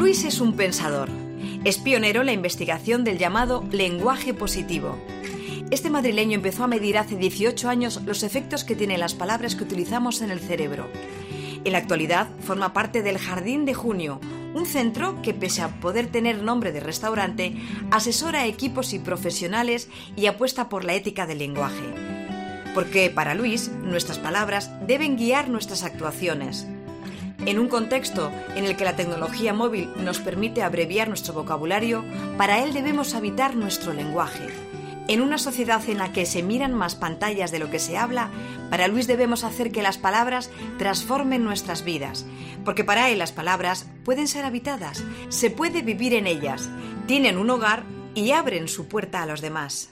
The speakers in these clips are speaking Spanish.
Luis es un pensador. Es pionero en la investigación del llamado lenguaje positivo. Este madrileño empezó a medir hace 18 años los efectos que tienen las palabras que utilizamos en el cerebro. En la actualidad forma parte del Jardín de Junio, un centro que pese a poder tener nombre de restaurante, asesora a equipos y profesionales y apuesta por la ética del lenguaje. Porque para Luis, nuestras palabras deben guiar nuestras actuaciones. En un contexto en el que la tecnología móvil nos permite abreviar nuestro vocabulario, para él debemos habitar nuestro lenguaje. En una sociedad en la que se miran más pantallas de lo que se habla, para Luis debemos hacer que las palabras transformen nuestras vidas, porque para él las palabras pueden ser habitadas, se puede vivir en ellas, tienen un hogar y abren su puerta a los demás.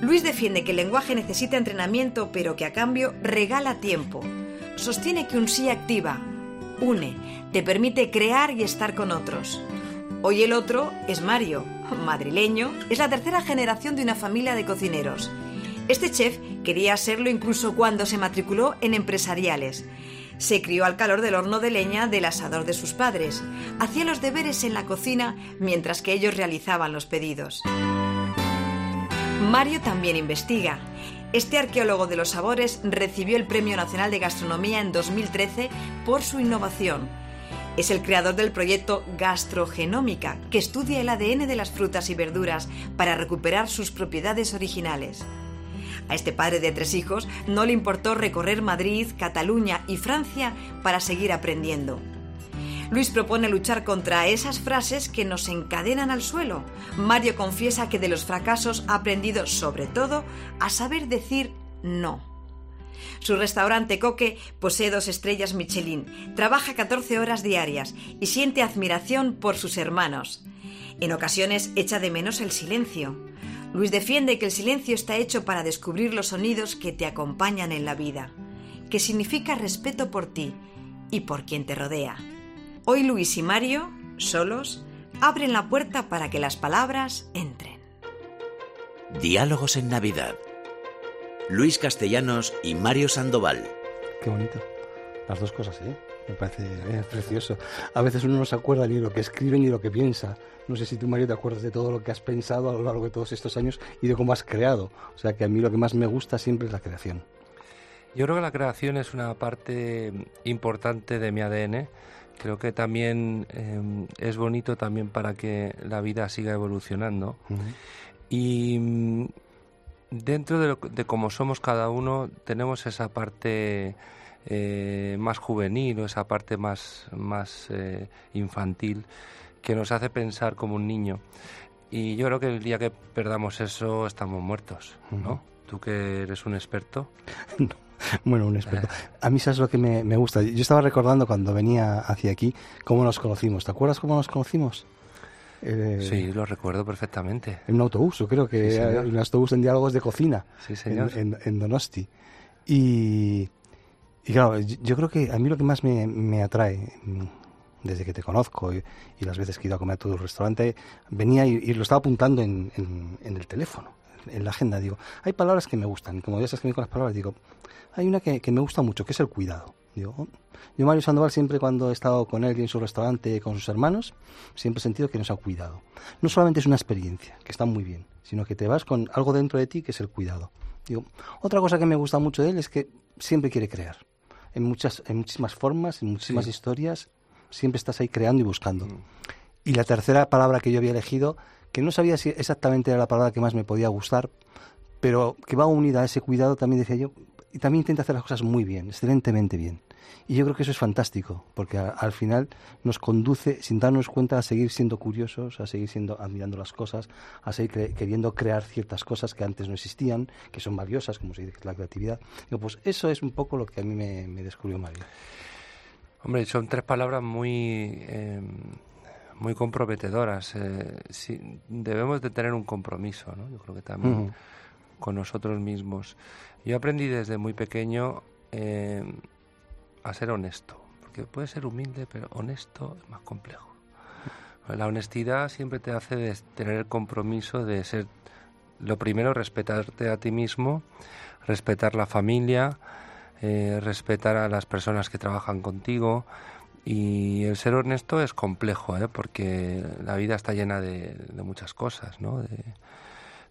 Luis defiende que el lenguaje necesita entrenamiento, pero que a cambio regala tiempo sostiene que un sí activa, une, te permite crear y estar con otros. Hoy el otro es Mario, madrileño, es la tercera generación de una familia de cocineros. Este chef quería serlo incluso cuando se matriculó en empresariales. Se crió al calor del horno de leña del asador de sus padres. Hacía los deberes en la cocina mientras que ellos realizaban los pedidos. Mario también investiga este arqueólogo de los sabores recibió el Premio Nacional de Gastronomía en 2013 por su innovación. Es el creador del proyecto Gastrogenómica, que estudia el ADN de las frutas y verduras para recuperar sus propiedades originales. A este padre de tres hijos no le importó recorrer Madrid, Cataluña y Francia para seguir aprendiendo. Luis propone luchar contra esas frases que nos encadenan al suelo. Mario confiesa que de los fracasos ha aprendido sobre todo a saber decir no. Su restaurante Coque posee dos estrellas Michelin, trabaja 14 horas diarias y siente admiración por sus hermanos. En ocasiones echa de menos el silencio. Luis defiende que el silencio está hecho para descubrir los sonidos que te acompañan en la vida, que significa respeto por ti y por quien te rodea. Hoy Luis y Mario, solos, abren la puerta para que las palabras entren. Diálogos en Navidad. Luis Castellanos y Mario Sandoval. Qué bonito. Las dos cosas, ¿eh? Me parece eh, precioso. A veces uno no se acuerda ni lo que escribe ni lo que piensa. No sé si tú, Mario, te acuerdas de todo lo que has pensado a lo largo de todos estos años y de cómo has creado. O sea que a mí lo que más me gusta siempre es la creación. Yo creo que la creación es una parte importante de mi ADN creo que también em, es bonito también para que la vida siga evolucionando. Y mm, dentro de, de cómo somos cada uno, tenemos esa parte eh, más juvenil o esa parte más, más eh, infantil que nos hace pensar como un niño. Y yo creo que el día que perdamos eso estamos muertos, ¿no? Tú que eres un experto. Bueno, un experto. A mí eso es lo que me, gusta. Yo estaba recordando cuando venía hacia aquí cómo nos conocimos. ¿Te acuerdas cómo nos conocimos? Eh, sí, lo recuerdo perfectamente. En un autobús, yo creo que en un autobús en diálogos de cocina. Sí, señor. En, Donosti. Y, claro, yo creo que a mí lo que más me, atrae mm, desde que te conozco y, las veces que he ido a comer a tu restaurante, venía y, lo estaba apuntando en, el teléfono, en la agenda. Digo, hay palabras que me gustan. Como ya sabes que me con las palabras, digo, hay una que, me gusta mucho, que es el cuidado. Yo, Mario Sandoval, siempre cuando he estado con él y en su restaurante con sus hermanos, siempre he sentido que nos ha cuidado. No solamente es una experiencia, que está muy bien, sino que te vas con algo dentro de ti que es el cuidado. Digo, otra cosa que me gusta mucho de él es que siempre quiere crear. En, muchas, en muchísimas formas, en muchísimas historias, siempre estás ahí creando y buscando. Mm. Y la tercera palabra que yo había elegido, que no sabía si exactamente era la palabra que más me podía gustar, pero que va unida a ese cuidado, también decía yo, y también intenta hacer las cosas muy bien, excelentemente bien. Y yo creo que eso es fantástico, porque al final nos conduce, sin darnos cuenta, a seguir siendo curiosos, a seguir siendo admirando las cosas, a seguir queriendo crear ciertas cosas que antes no existían, que son valiosas, como se dice, la creatividad. Pues eso es un poco lo que a mí me, descubrió Mario. Hombre, son tres palabras muy, eh, muy comprometedoras. Eh, debemos de tener un compromiso, ¿no? Yo creo que también con nosotros mismos. Yo aprendí desde muy pequeño eh, a ser honesto, porque puede ser humilde, pero honesto es más complejo. La honestidad siempre te hace tener el compromiso de ser, lo primero, respetarte a ti mismo, respetar la familia, eh, respetar a las personas que trabajan contigo Y el ser honesto es complejo, ¿eh? porque la vida está llena de, muchas cosas, ¿no?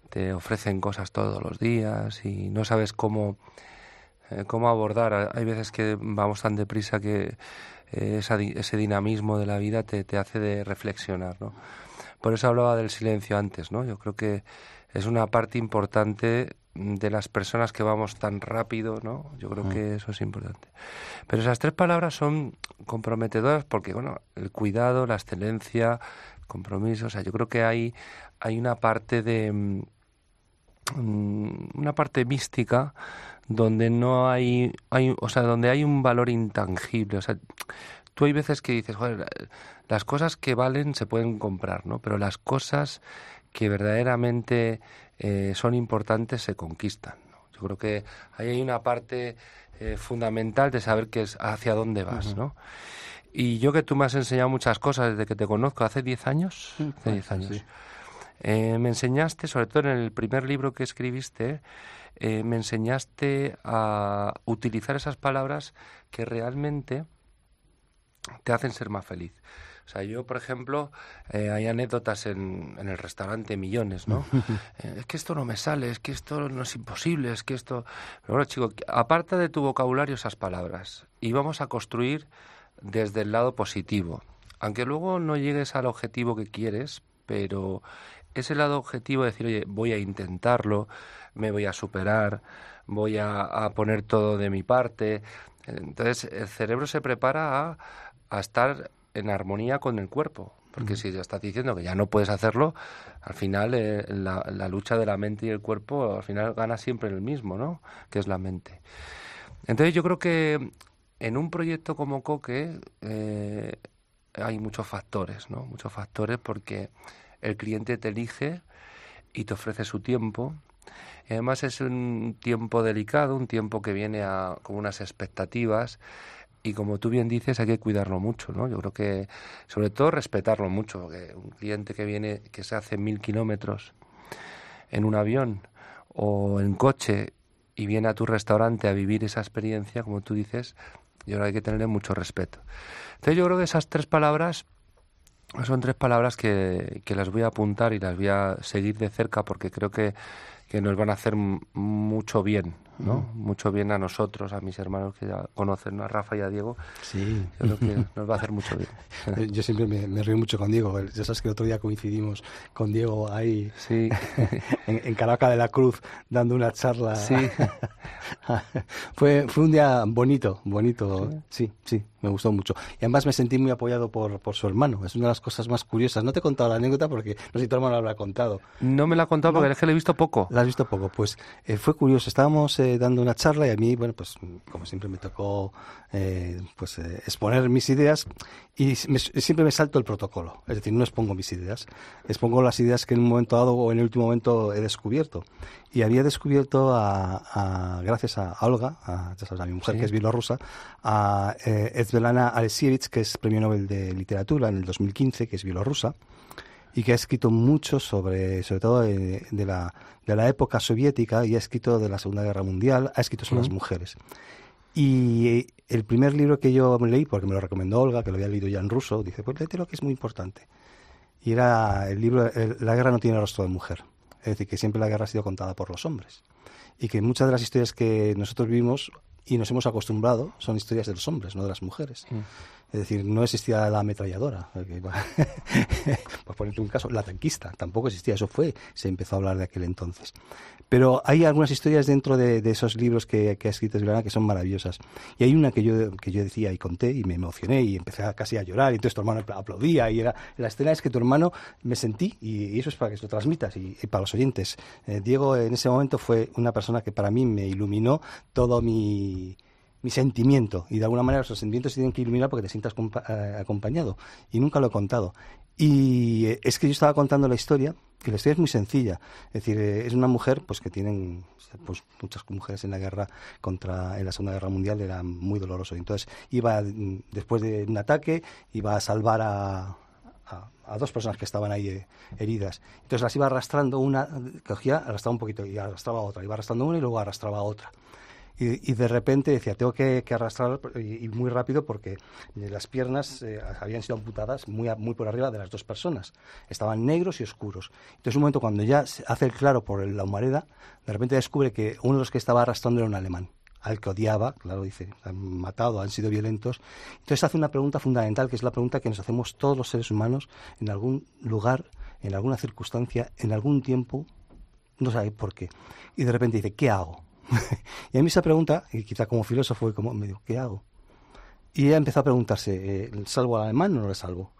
te ofrecen cosas todos los días y no sabes cómo, eh, cómo abordar. Hay veces que vamos tan deprisa que eh, ese dinamismo de la vida te, te hace de reflexionar, ¿no? Por eso hablaba del silencio antes, ¿no? Yo creo que es una parte importante de las personas que vamos tan rápido, ¿no? Yo creo que mm. eso es importante. Pero esas tres palabras son comprometedoras porque, bueno, el cuidado, la excelencia, compromiso, o sea, yo creo que hay, hay una parte de mm, una parte mística donde no hay, hay, o sea, donde hay un valor intangible, o sea, tú hay veces que dices, joder, las cosas que valen se pueden comprar, ¿no? Pero las cosas que verdaderamente eh, son importantes se conquistan. Yo creo que ahí hay una parte eh, fundamental de saber que es hacia dónde vas, ¿no? Y yo que tú me has enseñado muchas cosas desde que te conozco, hace 10 años, hace 10 años, eh, me enseñaste, sobre todo en el primer libro que escribiste, me enseñaste a utilizar esas palabras que realmente te hacen ser más feliz. O sea, yo, por ejemplo, eh, hay anécdotas en, en, el restaurante, millones, ¿no? Eh, es que esto no me sale, es que esto no es imposible, es que esto... Pero bueno, chico, aparta de tu vocabulario esas palabras y vamos a construir desde el lado positivo. Aunque luego no llegues al objetivo que quieres, pero ese lado objetivo de decir, oye, voy a intentarlo, me voy a superar, voy a, a poner todo de mi parte. Entonces, el cerebro se prepara a, a estar en armonía con el cuerpo. Porque si ya estás diciendo que ya no puedes hacerlo, al final eh, la, lucha de la mente y el cuerpo, al final gana siempre el mismo, ¿no? Que es la mente. Entonces yo creo que en un proyecto como Coque eh, hay muchos factores, ¿no? Muchos factores porque el cliente te elige y te ofrece su tiempo. además es un tiempo delicado, un tiempo que viene a, con unas expectativas y como tú bien dices, hay que cuidarlo mucho, ¿no? Yo creo que, sobre todo, respetarlo mucho. Que un cliente que viene, que se hace mil kilómetros en un avión o en coche y viene a tu restaurante a vivir esa experiencia, como tú dices, yo creo que hay que tenerle mucho respeto. Entonces yo creo que esas tres palabras son tres palabras que, que las voy a apuntar y las voy a seguir de cerca porque creo que que nos van a hacer mucho bien, ¿no? Mucho bien a nosotros, a mis hermanos que ya conocen a Rafa y a Diego. Sí. creo que nos va a hacer mucho bien. Yo siempre me, río mucho con Diego. Ya sabes que el otro día coincidimos con Diego ahí sí. en, en Caraca de la Cruz dando una charla. Sí. fue, fue un día bonito, bonito. Sí, sí, me gustó mucho. Y además me sentí muy apoyado por, por su hermano. Es una de las cosas más curiosas. No te he contado la anécdota porque no sé si tu hermano lo habrá contado. No me la ha contado porque es que le he visto poco. La has visto poco. Pues eh, fue curioso. Estábamos eh, dando una charla y a mí, bueno, pues como siempre me tocó eh, pues exponer mis ideas y siempre me salto el protocolo. Es decir, no expongo mis ideas. Expongo las ideas que en un momento dado o en el último momento he descubierto. Y había descubierto, a, gracias a Olga, a, mi mujer que es bielorrusa, a eh, Svetlana Alexievich, que es premio Nobel de Literatura en el 2015, que es bielorrusa, y que ha escrito mucho sobre, sobre todo de, la, de la época soviética y ha escrito de la Segunda Guerra Mundial, ha escrito sobre las mujeres. Y el primer libro que yo leí, porque me lo recomendó Olga, que lo había leído ya en ruso, dice, pues léete lo que es muy importante. Y era el libro La guerra no tiene rostro de mujer. Es decir, que siempre la guerra ha sido contada por los hombres. Y que muchas de las historias que nosotros vivimos y nos hemos acostumbrado son historias de los hombres, no de las mujeres. Mm. Es decir, no existía la ametralladora. Por ponerte un caso, la tanquista tampoco existía. Eso fue, se empezó a hablar de aquel entonces. Pero hay algunas historias dentro de, esos libros que, ha escrito Esgrana que son maravillosas. Y hay una que yo, que yo decía y conté y me emocioné y empecé casi a llorar y entonces tu hermano aplaudía y era la escena es que tu hermano me sentí y, eso es para que lo transmitas y, para los oyentes. Eh, Diego en ese momento fue una persona que para mí me iluminó todo mi mi sentimiento. Y de alguna manera los sentimientos se tienen que iluminar porque te sientas eh, acompañado. Y nunca lo he contado. Y eh, es que yo estaba contando la historia y la historia es muy sencilla. Es decir eh, es una mujer pues que tienen pues muchas mujeres en la guerra contra en la segunda guerra mundial era muy doloroso. Entonces iba mm, después de un ataque iba a salvar a, a, dos personas que estaban ahí heridas. Entonces las iba arrastrando una, cogía, arrastraba un poquito y arrastraba a otra, iba arrastrando una y luego arrastraba a otra Y, de repente decía, tengo que, arrastrar y, muy rápido porque las piernas eh, habían sido amputadas muy, muy por arriba de las dos personas. Estaban negros y oscuros. Entonces, un momento cuando ya se hace el claro por la humareda, de repente descubre que uno de los que estaba arrastrando era un alemán al que odiaba, claro, dice, han matado, han sido violentos. Entonces hace una pregunta fundamental, que es la pregunta que nos hacemos todos los seres humanos en algún lugar, en alguna circunstancia, en algún tiempo, no sabe por qué. Y de repente dice, ¿qué hago? y a mí esa pregunta, y quizá como filósofo, como, me digo, ¿qué hago? Y ella empezó a preguntarse, eh, ¿salvo al alemán o no le salvo?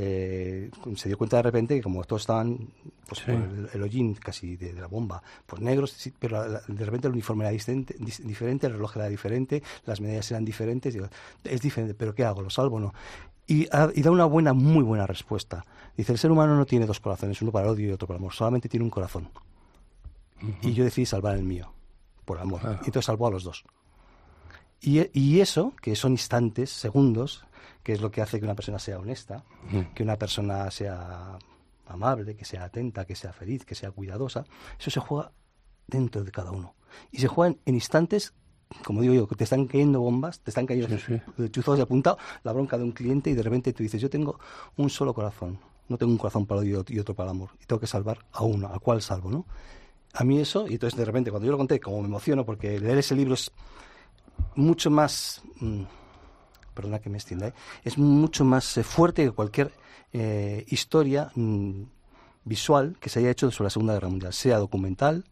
Eh, se dio cuenta de repente que como todos estaban pues, el, hollín casi de, la bomba, pues negros, pero de repente el uniforme era diferente, el reloj era diferente, las medallas eran diferentes, es diferente, pero ¿qué hago? ¿Lo salvo o no? Y, da una buena, muy buena respuesta. Dice, el ser humano no tiene dos corazones, uno para el odio y otro para el amor, solamente tiene un corazón. Y yo decidí salvar el mío, por amor. Y entonces salvó a los dos. Y, y, eso, que son instantes, segundos, que es lo que hace que una persona sea honesta, que una persona sea amable, que sea atenta, que sea feliz, que sea cuidadosa, eso se juega dentro de cada uno. Y se juega en instantes, como digo yo, que te están cayendo bombas, te están cayendo chuzos de apuntado, la bronca de un cliente y de repente tú dices, yo tengo un solo corazón, no tengo un corazón para el odio y otro para el amor, y tengo que salvar a uno, ¿a cuál salvo, no? A mí eso, y entonces de repente cuando yo lo conté, como me emociono, porque leer ese libro es mucho más... Mm, perdona que me extienda, ¿eh? es mucho más eh, fuerte que cualquier eh, historia mm, visual que se haya hecho sobre la Segunda Guerra Mundial, sea documental,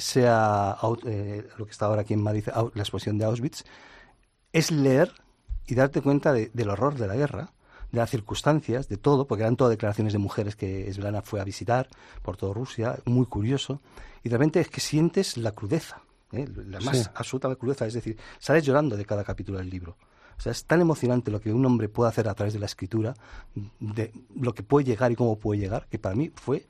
sea lo que está ahora aquí en Madrid, la exposición de Auschwitz, es leer y darte cuenta del horror de la guerra, de las circunstancias, de todo, porque eran todas declaraciones de mujeres que Svetlana fue a visitar por toda Rusia, muy curioso, y de repente es que sientes la crudeza, la más absoluta crudeza, es decir, sales llorando de cada capítulo del libro. O sea, es tan emocionante lo que un hombre puede hacer a través de la escritura, de lo que puede llegar y cómo puede llegar, que para mí fue,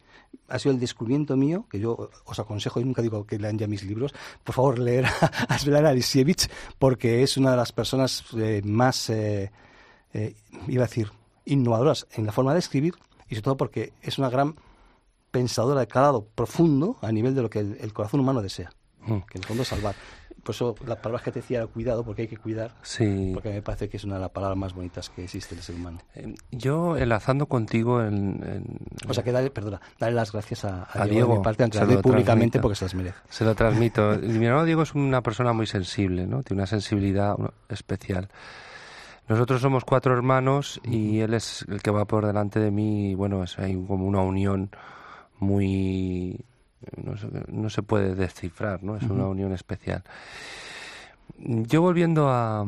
ha sido el descubrimiento mío, que yo os aconsejo, y nunca digo que lean ya mis libros, por favor leer a Svetlana Alisievich, porque es una de las personas eh, más, eh, eh, iba a decir, innovadoras en la forma de escribir, y sobre todo porque es una gran pensadora de calado profundo a nivel de lo que el, corazón humano desea, mm. que en el fondo es salvar. Por eso las palabras que te decía era cuidado, porque hay que cuidar. Sí. Porque me parece que es una de las palabras más bonitas que existe en el ser humano. Eh, yo, enlazando contigo en, O sea, que dale, perdona, dale las gracias a, Diego, mi parte, aunque públicamente porque se las merece. Se lo transmito. mi hermano Diego es una persona muy sensible, ¿no? Tiene una sensibilidad especial. Nosotros somos cuatro hermanos y él es el que va por delante de mí. Y bueno, es, hay como una unión muy no se, puede descifrar, ¿no? Es una unión especial. Yo volviendo a,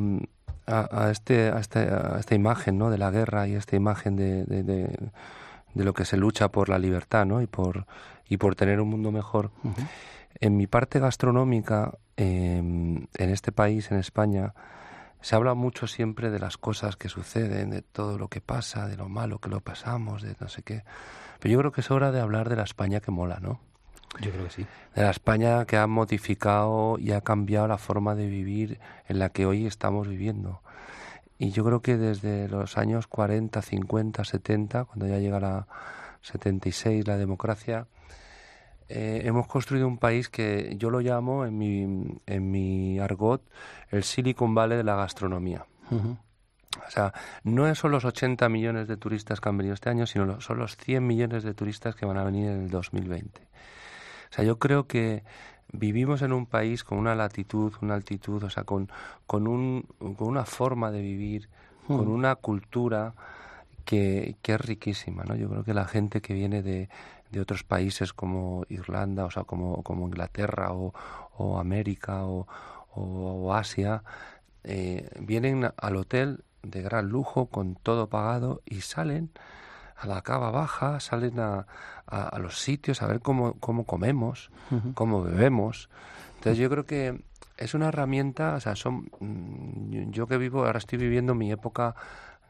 a, este, a, este, a esta imagen ¿no? de la guerra y esta imagen de, de, lo que se lucha por la libertad ¿no? y, por, y por tener un mundo mejor, en mi parte gastronómica, em, en este país, en España, se habla mucho siempre de las cosas que suceden, de todo lo que pasa, de lo malo que lo pasamos, de no sé qué. Pero yo creo que es hora de hablar de la España que mola, ¿no? Yo creo que sí. De la España que ha modificado y ha cambiado la forma de vivir en la que hoy estamos viviendo. Y yo creo que desde los años 40, 50, 70, cuando ya llega la 76, la democracia, eh, hemos construido un país que yo lo llamo en mi, en mi argot el Silicon Valley de la gastronomía. O sea, no son los 80 millones de turistas que han venido este año, sino son los 100 millones de turistas que van a venir en el 2020. O sea, yo creo que vivimos en un país con una latitud, una altitud, o sea, con, con, un, con una forma de vivir, con una cultura que, que, es riquísima, ¿no? Yo creo que la gente que viene de, de otros países como Irlanda, o sea, como, como Inglaterra o, o América o, o Asia, eh, vienen al hotel de gran lujo, con todo pagado, y salen a la cava baja, salen a, a, los sitios a ver cómo, cómo comemos, cómo bebemos. Entonces yo creo que es una herramienta, o sea, son, mm, yo que vivo, ahora estoy viviendo mi época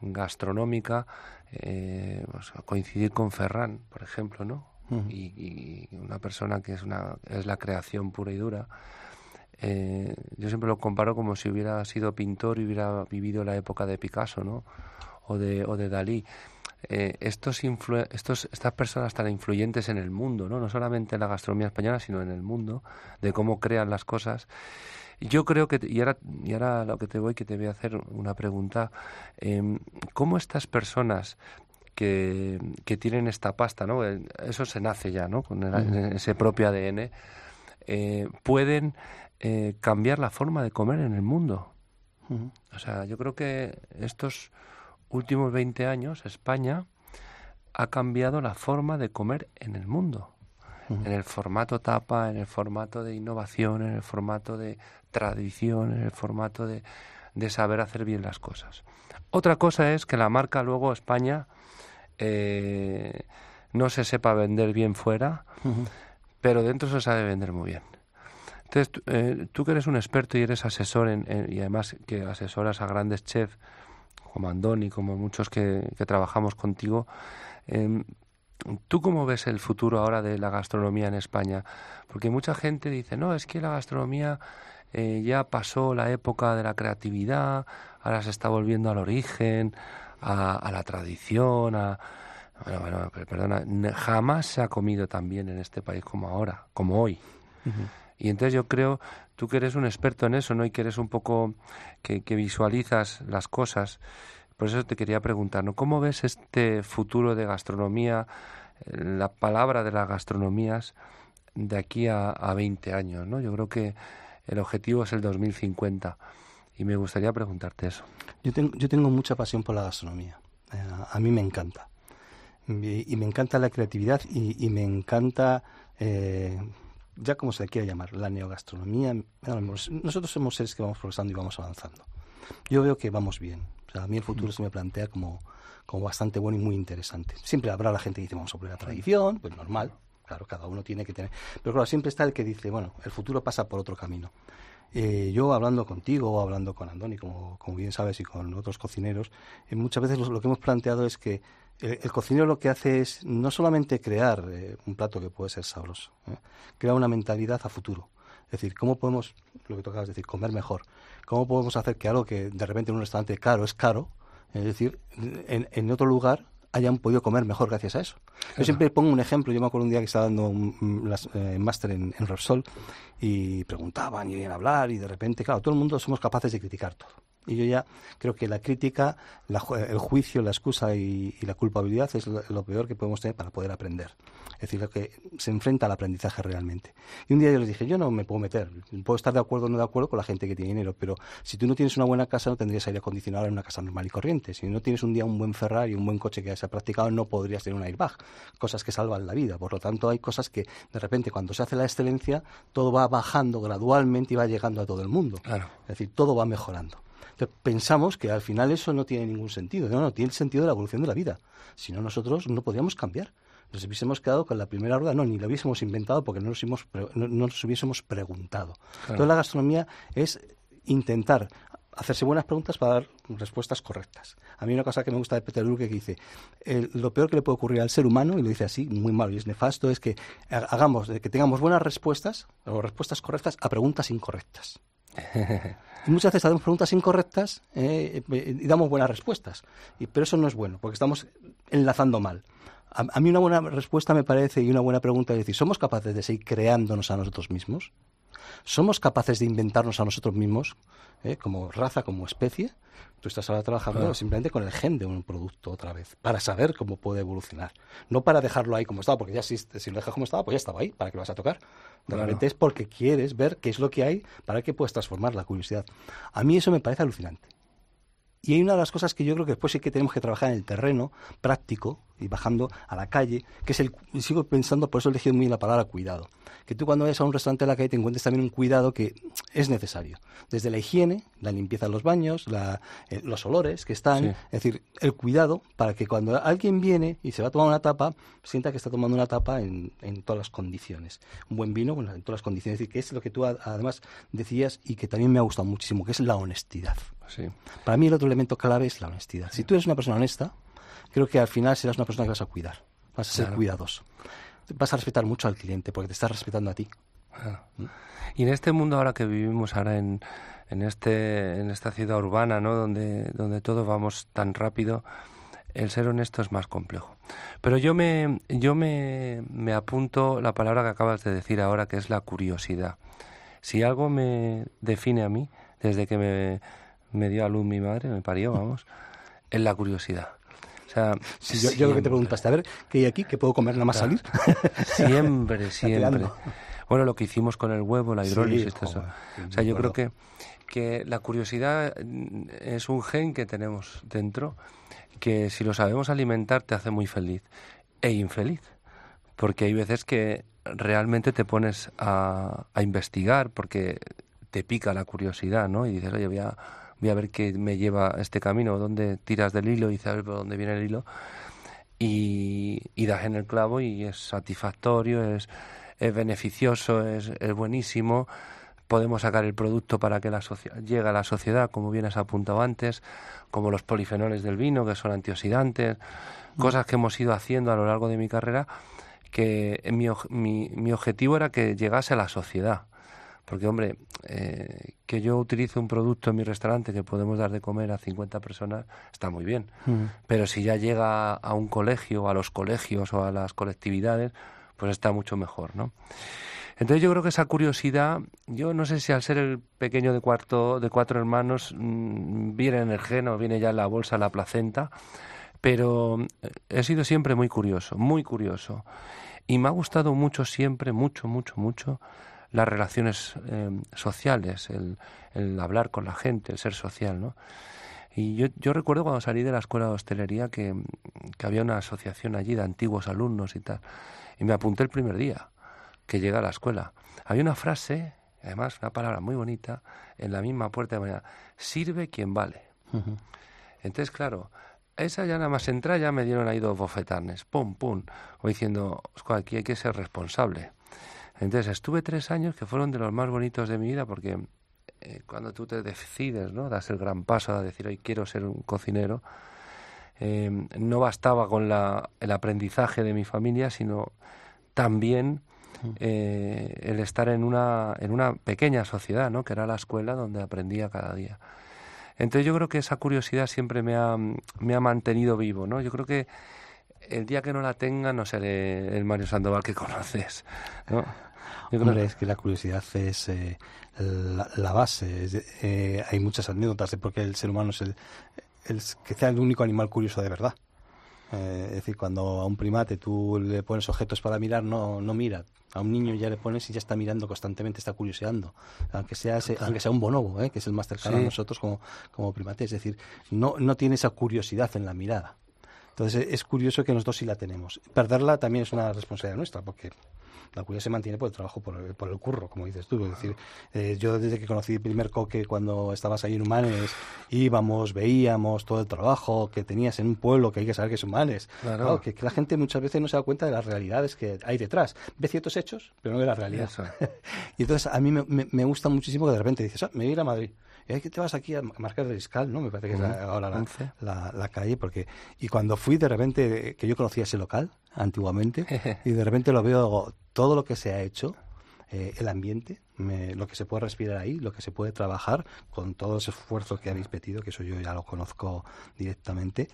gastronómica, eh, coincidir con Ferran, por ejemplo, ¿no? Y, una persona que es, una, es la creación pura y dura. Eh, yo siempre lo comparo como si hubiera sido pintor y hubiera vivido la época de Picasso, ¿no? O de, o de Dalí. Eh, estos, estos estas personas tan influyentes en el mundo, ¿no? no solamente en la gastronomía española, sino en el mundo, de cómo crean las cosas, Yo creo que, y ahora, y ahora lo que te voy, que te voy a hacer una pregunta, em, ¿cómo estas personas que, que, tienen esta pasta, ¿no? Eso se nace ya, ¿no? Con ese propio ADN, eh, pueden eh, cambiar la forma de comer en el mundo. O sea, yo creo que estos últimos 20 años España ha cambiado la forma de comer en el mundo. En el formato tapa, en el formato de innovación, en el formato de tradición, en el formato de, de saber hacer bien las cosas. Otra cosa es que la marca luego España eh, no se sepa vender bien fuera, pero dentro se sabe vender muy bien. Entonces, eh, tú que eres un experto y eres asesor y además que asesoras a grandes chefs como Andoni, como muchos que, trabajamos contigo, em, ¿tú cómo ves el futuro ahora de la gastronomía en España? Porque mucha gente dice, no, es que la gastronomía eh, ya pasó la época de la creatividad, ahora se está volviendo al origen, a, la tradición, a... Bueno, bueno, perdona, jamás se ha comido tan bien en este país como ahora, como hoy. Y entonces yo creo, tú que eres un experto en eso, ¿no? Y que eres un poco, que, visualizas las cosas, por eso te quería preguntar, ¿no? ¿Cómo ves este futuro de gastronomía, eh, la palabra de las gastronomías de aquí a, a 20 años, ¿no? Yo creo que el objetivo es el 2050 y me gustaría preguntarte eso. Yo tengo, yo tengo mucha pasión por la gastronomía. Eh, a mí me encanta. Y, me encanta la creatividad y, me encanta eh, ya como se le quiera llamar, la neogastronomía, nosotros somos seres que vamos progresando y vamos avanzando. Yo veo que vamos bien. O sea, a mí el futuro se me plantea como, como bastante bueno y muy interesante. Siempre habrá la gente que dice, vamos a poner la tradición, pues normal, claro, cada uno tiene que tener. Pero claro, siempre está el que dice, bueno, el futuro pasa por otro camino. Eh, yo hablando contigo o hablando con Andoni, como, como bien sabes, y con otros cocineros, eh, muchas veces lo, que hemos planteado es que el, cocinero lo que hace es no solamente crear eh, un plato que puede ser sabroso, crea una mentalidad a futuro. Es decir, ¿cómo podemos, lo que de decir, comer mejor? ¿Cómo podemos hacer que algo que de repente en un restaurante caro es caro, es decir, en, en otro lugar hayan podido comer mejor gracias a eso. Yo siempre pongo un ejemplo. Yo me acuerdo un día que estaba dando un, eh, máster en, en Repsol y preguntaban y iban a hablar y de repente, claro, todo el mundo somos capaces de criticar todo. Y yo ya creo que la crítica, el juicio, la excusa y, la culpabilidad es lo, peor que podemos tener para poder aprender. Es decir, lo que se enfrenta al aprendizaje realmente. Y un día yo les dije, yo no me puedo meter, puedo estar de acuerdo o no de acuerdo con la gente que tiene dinero, pero si tú no tienes una buena casa no tendrías aire acondicionado en una casa normal y corriente. Si no tienes un día un buen Ferrari, un buen coche que se ha practicado, no podrías tener un airbag. Cosas que salvan la vida. Por lo tanto, hay cosas que de repente cuando se hace la excelencia, todo va bajando gradualmente y va llegando a todo el mundo. Es decir, todo va mejorando pensamos que al final eso no tiene ningún sentido. No, no, tiene el sentido de la evolución de la vida. Si no, nosotros no podríamos cambiar. Nos hubiésemos quedado con la primera rueda, no, ni la hubiésemos inventado porque no nos, no, nos hubiésemos preguntado. Toda la gastronomía es intentar hacerse buenas preguntas para dar respuestas correctas. A mí una cosa que me gusta de Peter Drucker que dice, lo peor que le puede ocurrir al ser humano, y lo dice así, muy malo y es nefasto, es que hagamos, que tengamos buenas respuestas o respuestas correctas a preguntas incorrectas. Y muchas veces hacemos preguntas incorrectas eh, y damos buenas respuestas. Pero eso no es bueno, porque estamos enlazando mal. A, mí una buena respuesta me parece y una buena pregunta es decir, ¿somos capaces de seguir creándonos a nosotros mismos? ¿Somos capaces de inventarnos a nosotros mismos eh, como raza, como especie? Tú estás ahora trabajando simplemente con el gen de un producto otra vez, para saber cómo puede evolucionar. No para dejarlo ahí como estaba, porque ya si, si lo dejas como estaba, pues ya estaba ahí, ¿para qué lo vas a tocar? Realmente es porque quieres ver qué es lo que hay para que puedas transformar la curiosidad. A mí eso me parece alucinante. Y hay una de las cosas que yo creo que después sí que tenemos que trabajar en el terreno práctico y bajando a la calle, que es el, sigo pensando, por eso he elegido muy la palabra cuidado. Que tú cuando vayas a un restaurante de la calle te encuentres también un cuidado que es necesario. Desde la higiene, la limpieza de los baños, eh, los olores que están, es decir, el cuidado para que cuando alguien viene y se va a tomar una tapa, sienta que está tomando una tapa en, todas las condiciones. Un buen vino en todas las condiciones. Es decir, que es lo que tú además decías y que también me ha gustado muchísimo, que es la honestidad. Para mí el otro elemento clave es la honestidad. Si tú eres una persona honesta, creo que al final serás una persona que vas a cuidar, vas a ser cuidadoso. Vas a respetar mucho al cliente porque te estás respetando a ti. ¿Mm? Y en este mundo ahora que vivimos ahora en, en, este, en esta ciudad urbana, ¿no? donde, donde todo vamos tan rápido, el ser honesto es más complejo. Pero yo me, yo me, me apunto la palabra que acabas de decir ahora, que es la curiosidad. Si algo me define a mí, desde que me, me dio a luz mi madre, me parió, vamos, es la curiosidad. Sea, yo, yo lo que te preguntaste, a ver, ¿qué hay aquí? ¿Qué puedo comer nada más salir? Siempre, siempre. Bueno, lo que hicimos con el huevo, la hidrólisis, eso. O sea, yo creo que, que la curiosidad mm, es un gen que tenemos dentro que si lo sabemos alimentar te hace muy feliz e infeliz. Porque hay veces que realmente te pones a, a investigar porque te pica la curiosidad, ¿no? Y dices, oye, voy a, voy a ver qué me lleva este camino, dónde tiras del hilo y sabes por dónde viene el hilo. Y, y das en el clavo y es satisfactorio, es, es beneficioso, es, es buenísimo. Podemos sacar el producto para que la llegue a la sociedad, como bien has apuntado antes, como los polifenoles del vino, que son antioxidantes, mm. cosas que hemos ido haciendo a lo largo de mi carrera, que mi, mi, mi objetivo era que llegase a la sociedad. Porque, hombre, eh, que yo utilice un producto en mi restaurante que podemos dar de comer a 50 personas está muy bien. Mm. Pero si ya llega a un colegio, a los colegios o a las colectividades, pues está mucho mejor, ¿no? Entonces yo creo que esa curiosidad, yo no sé si al ser el pequeño de cuarto de cuatro hermanos mmm, viene en el gen o viene ya en la bolsa, la placenta, pero eh, he sido siempre muy curioso, muy curioso. Y me ha gustado mucho siempre, mucho, mucho, mucho, las relaciones eh, sociales, el, el, hablar con la gente, el ser social, ¿no? Y yo, yo recuerdo cuando salí de la escuela de hostelería que, que había una asociación allí de antiguos alumnos y tal, y me apunté el primer día que llegué a la escuela. Había una frase, además una palabra muy bonita, en la misma puerta de mañana, sirve quien vale. Uh -huh. Entonces, claro, esa ya nada más entrar ya me dieron ahí dos bofetanes, pum, pum, o diciendo, aquí hay que ser responsable. Entonces estuve tres años que fueron de los más bonitos de mi vida porque eh, cuando tú te decides, ¿no? Das el gran paso a decir, hoy quiero ser un cocinero, eh, no bastaba con la, el aprendizaje de mi familia, sino también eh, el estar en una, en una pequeña sociedad, ¿no? que era la escuela donde aprendía cada día. Entonces yo creo que esa curiosidad siempre me ha, me ha mantenido vivo. ¿no? Yo creo que el día que no la tenga no seré el Mario Sandoval que conoces. ¿no? Yo creo Hombre, es que la curiosidad es eh, la, la, base. Es, eh, hay muchas anécdotas de por qué el ser humano es el, el, que sea el único animal curioso de verdad. Eh, es decir, cuando a un primate tú le pones objetos para mirar, no, no mira. A un niño ya le pones y ya está mirando constantemente, está curioseando. Aunque sea, ese, aunque sea un bonobo, ¿eh? que es el más cercano sí. a nosotros como, como primate. Es decir, no, no tiene esa curiosidad en la mirada. Entonces es curioso que nosotros sí la tenemos. Perderla también es una responsabilidad nuestra, porque la curiosidad se mantiene por el trabajo, por el, por el curro, como dices tú. Es decir, eh, yo desde que conocí el primer coque, cuando estabas ahí en Humanes, íbamos, veíamos todo el trabajo que tenías en un pueblo que hay que saber que es Humanes. Claro. claro que, que, la gente muchas veces no se da cuenta de las realidades que hay detrás. Ve ciertos hechos, pero no de la realidad. y entonces a mí me, me, me, gusta muchísimo que de repente dices, ah, me voy a ir a Madrid. ¿Y que te vas aquí a marcar de Iscal, ¿no? Me parece que es la, ahora la, la, la, calle, porque... Y cuando fui de repente, que yo conocía ese local antiguamente, y de repente lo veo todo lo que se ha hecho, eh, el ambiente, me, lo que se puede respirar ahí, lo que se puede trabajar, con todo ese esfuerzo que habéis metido, que eso yo ya lo conozco directamente.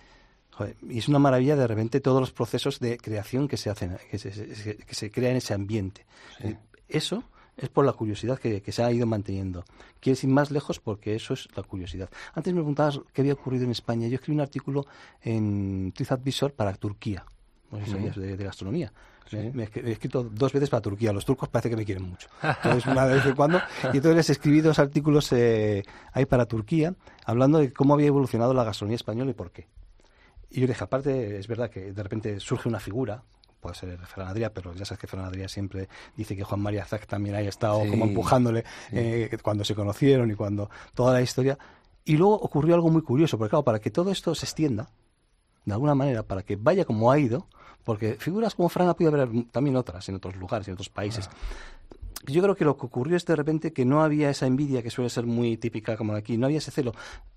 Joder, y es una maravilla de repente todos los procesos de creación que se hacen, que se, que se crea en ese ambiente. Sí. Eso es por la curiosidad que, que, se ha ido manteniendo. Quieres ir más lejos porque eso es la curiosidad. Antes me preguntabas qué había ocurrido en España. Yo escribí un artículo en TripAdvisor para Turquía, sabías, de, de, gastronomía. Sí. Me, me, he escrito dos veces para Turquía. Los turcos parece que me quieren mucho. Entonces, una vez en cuando. Y entonces les escribí dos artículos eh, ahí para Turquía, hablando de cómo había evolucionado la gastronomía española y por qué. Y yo dije, aparte, es verdad que de repente surge una figura, puede ser Ferran Adrià, pero ya sabes que Ferran Adrià siempre dice que Juan María Zac también haya estado sí, como empujándole sí. eh, cuando se conocieron y cuando toda la historia. Y luego ocurrió algo muy curioso, porque claro, para que todo esto se extienda, de alguna manera, para que vaya como ha ido, porque figuras como Fran ha podido haber también otras en otros lugares, en otros países. Ah. Yo creo que lo que ocurrió es de repente que no había esa envidia que suele ser muy típica como aquí, no había ese celo,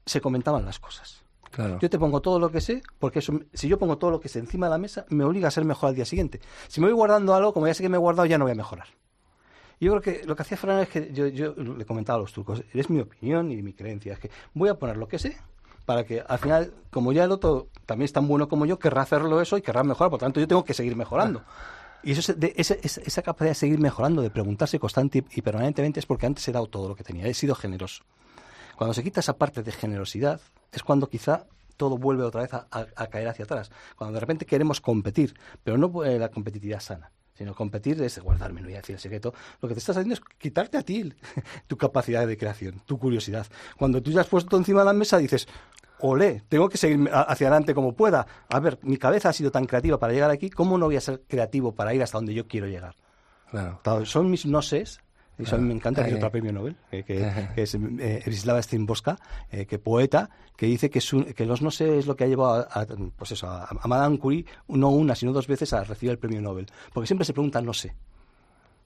se comentaban las cosas. Claro. Yo te pongo todo lo que sé, porque eso, si yo pongo todo lo que sé encima de la mesa, me obliga a ser mejor al día siguiente. Si me voy guardando algo, como ya sé que me he guardado, ya no voy a mejorar. Yo creo que lo que hacía Fran es que yo, yo le comentaba a los turcos, es mi opinión y mi creencia, es que voy a poner lo que sé para que al final, como ya el otro también es tan bueno como yo, querrá hacerlo eso y querrá mejorar, por tanto yo tengo que seguir mejorando. Y eso, de, esa, esa, capacidad de seguir mejorando, de preguntarse constante y, permanentemente, es porque antes he dado todo lo que tenía, he sido generoso. Cuando se quita esa parte de generosidad, es cuando quizá todo vuelve otra vez a, caer hacia atrás. Cuando de repente queremos competir, pero no la competitividad sana sino competir es guardarme, no voy a decir el secreto. Lo que te estás haciendo es quitarte a ti tu capacidad de creación, tu curiosidad. Cuando tú ya has puesto encima de la mesa, dices, olé, tengo que seguir hacia adelante como pueda. A ver, mi cabeza ha sido tan creativa para llegar aquí, ¿cómo no voy a ser creativo para ir hasta donde yo quiero llegar? Claro. Son mis no sé y eso a mí me encanta, que es otro premio Nobel, que, es eh, Erislava Strimboska, eh, que poeta, que dice que, que los no sé es lo que ha llevado a, pues eso, a, Madame Curie, no una, sino dos veces a recibir el premio Nobel. Porque siempre se pregunta no sé.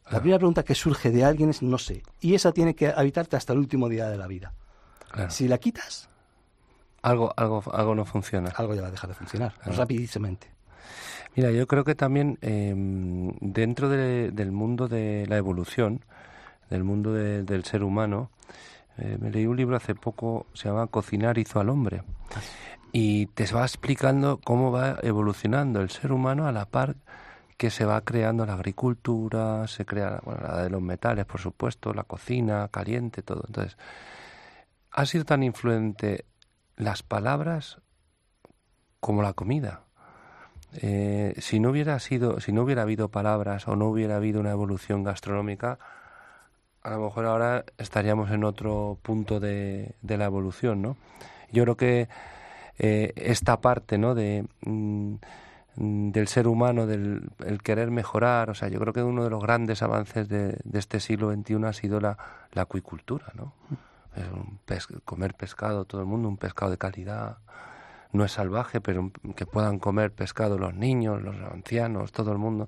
La primera pregunta que surge de alguien es no sé. Y esa tiene que habitarte hasta el último día de la vida. Si la quitas, algo, algo, algo no funciona. Algo ya va a dejar de funcionar, rapidísimamente. Mira, yo creo que también em, dentro del mundo de la evolución, del mundo del ser humano, eh, me leí un libro hace poco, se llama Cocinar hizo al hombre. Y te va explicando cómo va evolucionando el ser humano a la par que se va creando la agricultura, se crea bueno, la de los metales, por supuesto, la cocina, caliente, todo. Entonces, ha sido tan influente las palabras como la comida. Eh, si no hubiera sido, si no hubiera habido palabras o no hubiera habido una evolución gastronómica, a lo mejor ahora estaríamos en otro punto de, la evolución, ¿no? Yo creo que eh, esta parte, ¿no? De mm, del ser humano, del el querer mejorar, o sea, yo creo que uno de los grandes avances de, este siglo XXI ha sido la, la acuicultura, ¿no? comer pescado todo el mundo, un pescado de calidad. No es salvaje, pero que puedan comer pescado los niños, los ancianos, todo el mundo.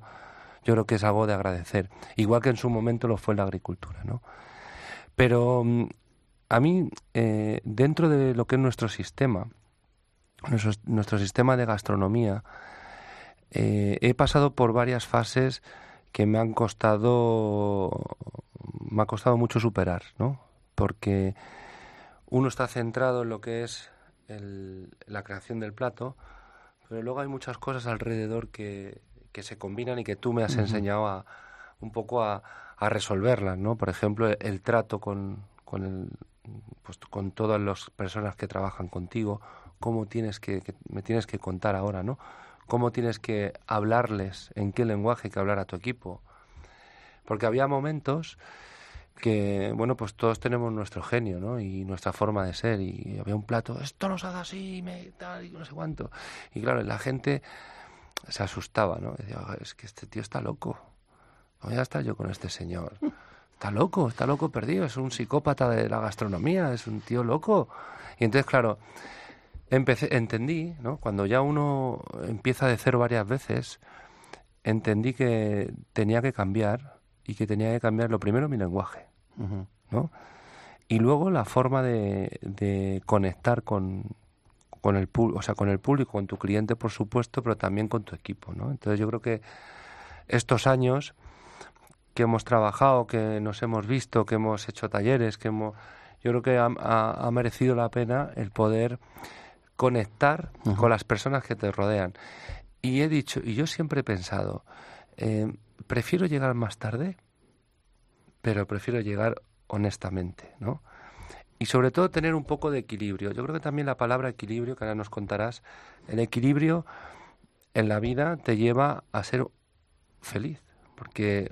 Yo creo que es algo de agradecer. Igual que en su momento lo fue la agricultura, ¿no? Pero mm, a mí, eh, dentro de lo que es nuestro sistema, nuestro, sistema de gastronomía, eh, he pasado por varias fases que me han costado me ha costado mucho superar, ¿no? porque uno está centrado en lo que es la creación del plato, pero luego hay muchas cosas alrededor que, se combinan y que tú me has enseñado a, un poco a, resolverlas, ¿no? Por ejemplo, el, trato con, con, pues, con todas las personas que trabajan contigo, cómo tienes que, me tienes que contar ahora, ¿no? Cómo tienes que hablarles, en qué lenguaje que hablar a tu equipo. Porque había momentos que, bueno, pues todos tenemos nuestro genio, ¿no? Y nuestra forma de ser. Y había un plato, esto no se hace así, me, tal, y no sé cuánto. Y claro, la gente se asustaba, ¿no? Decía, es que este tío está loco. No voy a estar yo con este señor. Está loco, está loco perdido. Es un psicópata de la gastronomía, es un tío loco. Y entonces, claro, empecé, entendí, ¿no? Cuando ya uno empieza de cero varias veces, entendí que tenía que cambiar y que tenía que cambiar lo primero mi lenguaje ¿no? Y luego la forma de, conectar con, con el o sea, con el público, con tu cliente, por supuesto, pero también con tu equipo, ¿no? Entonces yo creo que estos años que hemos trabajado, que nos hemos visto, que hemos hecho talleres, que hemos, yo creo que ha, merecido la pena el poder conectar con las personas que te rodean. Y he dicho, y yo siempre he pensado, eh, prefiero llegar más tarde pero prefiero llegar honestamente, ¿no? Y sobre todo tener un poco de equilibrio. Yo creo que también la palabra equilibrio, que ahora nos contarás, el equilibrio en la vida te lleva a ser feliz, porque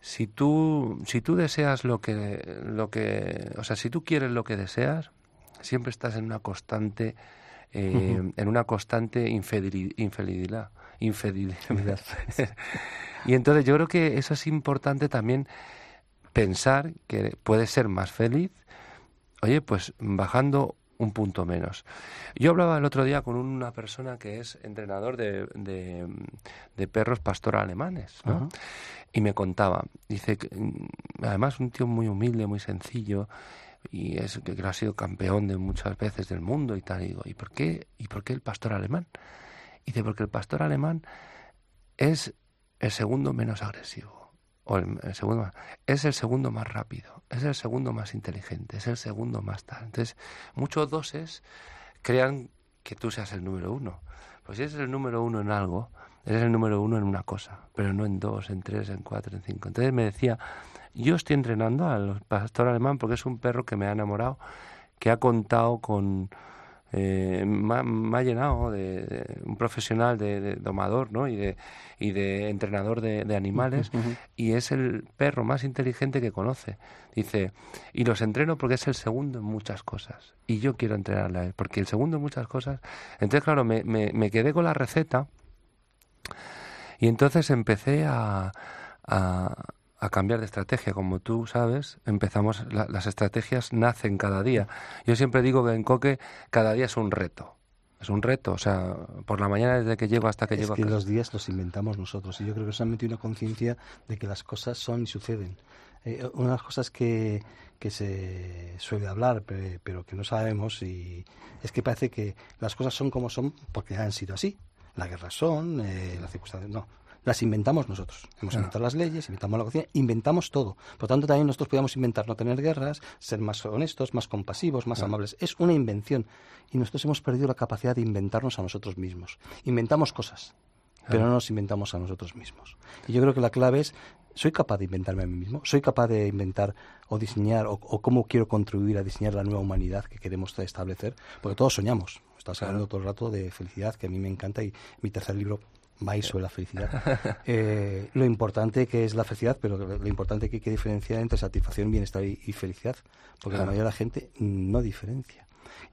si tú si tú deseas lo que lo que, o sea, si tú quieres lo que deseas, siempre estás en una constante eh, en una constante infidelidad, infidelidad. y entonces yo creo que eso es importante también pensar que puede ser más feliz, oye, pues bajando un punto menos. Yo hablaba el otro día con una persona que es entrenador de, de, perros pastor alemanes, ¿no? Y me contaba, dice, que, mm, además un tío muy humilde, muy sencillo, y es que ha sido campeón de muchas veces del mundo y tal. Y digo, ¿y por qué, y por qué el pastor alemán? Y dice, porque el pastor alemán es el segundo menos agresivo es el segundo más rápido, es el segundo más inteligente, es el segundo más tal. Entonces, muchos doses crean que tú seas el número uno. Pues si eres el número uno en algo, eres el número uno en una cosa, pero no en dos, en tres, en cuatro, en cinco. Entonces me decía, yo estoy entrenando al pastor alemán porque es un perro que me ha enamorado, que ha contado con... Eh, me, ha, llenado de, un profesional de, domador ¿no? y, de, y de entrenador de, animales y es el perro más inteligente que conoce. Dice, y los entreno porque es el segundo en muchas cosas y yo quiero entrenarle a él porque el segundo en muchas cosas. Entonces, claro, me, me, me quedé con la receta y entonces empecé a, a, cambiar de estrategia. Como tú sabes, empezamos, las estrategias nacen cada día. Yo siempre digo que en Coque cada día es un reto. Es un reto, o sea, por la mañana desde que llego hasta que llego a casa. los días los inventamos nosotros y yo creo que solamente una conciencia de que las cosas son y suceden. Eh, una de las cosas que, que se suele hablar, pero, que no sabemos, y es que parece que las cosas son como son porque han sido así. La guerra son, eh, las circunstancias. No, las inventamos nosotros. Hemos inventado las leyes, inventamos la cocina, inventamos todo. Por lo tanto, también nosotros podemos inventar no tener guerras, ser más honestos, más compasivos, más amables. Es una invención. Y nosotros hemos perdido la capacidad de inventarnos a nosotros mismos. Inventamos cosas, pero no nos inventamos a nosotros mismos. Y yo creo que la clave es, ¿soy capaz de inventarme a mí mismo? ¿Soy capaz de inventar o diseñar o, cómo quiero contribuir a diseñar la nueva humanidad que queremos establecer? Porque todos soñamos. Estás hablando todo el rato de felicidad, que a mí me encanta, y mi tercer libro va sobre la felicidad. Eh, lo importante que es la felicidad, pero lo importante que hay que diferenciar entre satisfacción, bienestar y, felicidad, porque la mayoría de la gente no diferencia.